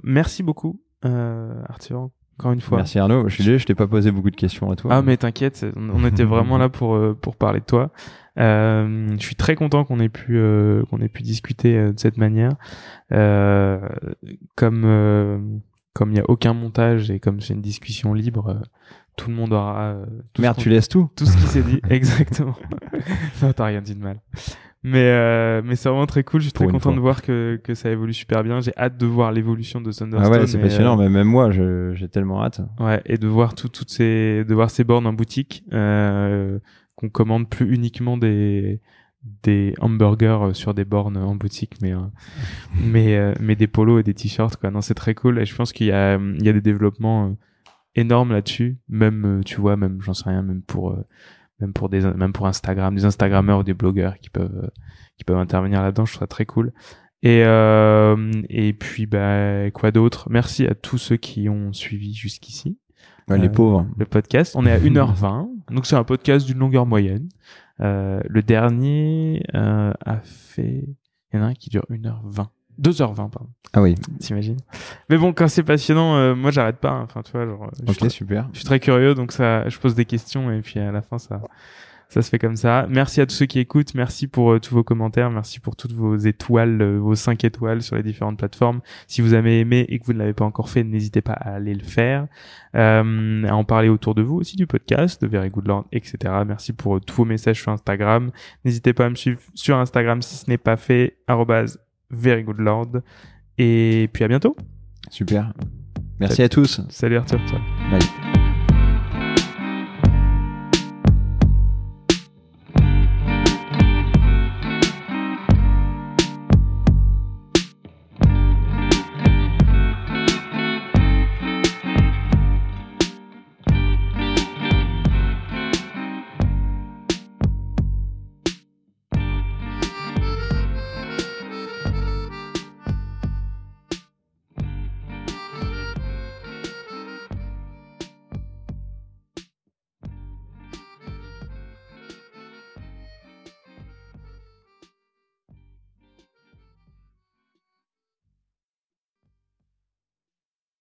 merci beaucoup Arthur encore une fois. Merci Arnaud. Je suis désolé, je t'ai pas posé beaucoup de questions à toi. Ah mais t'inquiète, on était vraiment là pour euh, pour parler de toi. Euh, je suis très content qu'on ait pu euh, qu'on ait pu discuter euh, de cette manière. Euh, comme comme il y a aucun montage et comme c'est une discussion libre, tout le monde aura. Tout Merde, tu laisses tout. Tout ce qui s'est dit, exactement. non, t'as rien dit de mal. Mais euh, mais c'est vraiment très cool. Je suis très content de voir que que ça évolue super bien. J'ai hâte de voir l'évolution de Thunderstone. Ah ouais, c'est passionnant. Euh, mais même moi, j'ai tellement hâte. Ouais, et de voir tout, toutes ces de voir ces bornes en boutique euh, qu'on commande plus uniquement des des hamburgers sur des bornes en boutique, mais euh, mais euh, mais des polos et des t-shirts quoi. Non, c'est très cool. Et je pense qu'il y a il y a des développements énormes là-dessus. Même tu vois, même j'en sais rien, même pour même pour des même pour Instagram, des Instagrammeurs ou des blogueurs qui peuvent qui peuvent intervenir là-dedans. Je trouve ça très cool. Et euh, et puis bah quoi d'autre? Merci à tous ceux qui ont suivi jusqu'ici. les euh, pauvres. Le podcast. On est à 1h20. donc c'est un podcast d'une longueur moyenne. Euh, le dernier euh, a fait il y en a un qui dure 1h20. 2h20 pardon. Ah oui. T'imagines? Mais bon, quand c'est passionnant, euh, moi j'arrête pas. Hein. Enfin, tu vois, genre. Ok, super. Je suis très curieux, donc ça, je pose des questions et puis à la fin ça, ça se fait comme ça. Merci à tous ceux qui écoutent. Merci pour euh, tous vos commentaires. Merci pour toutes vos étoiles, euh, vos 5 étoiles sur les différentes plateformes. Si vous avez aimé et que vous ne l'avez pas encore fait, n'hésitez pas à aller le faire. Euh, à en parler autour de vous aussi du podcast, de Very Good Lord, etc. Merci pour tous vos messages sur Instagram. N'hésitez pas à me suivre sur Instagram si ce n'est pas fait. Very Good Lord. Et puis à bientôt. Super. Merci à tous. Salut Arthur. Bye.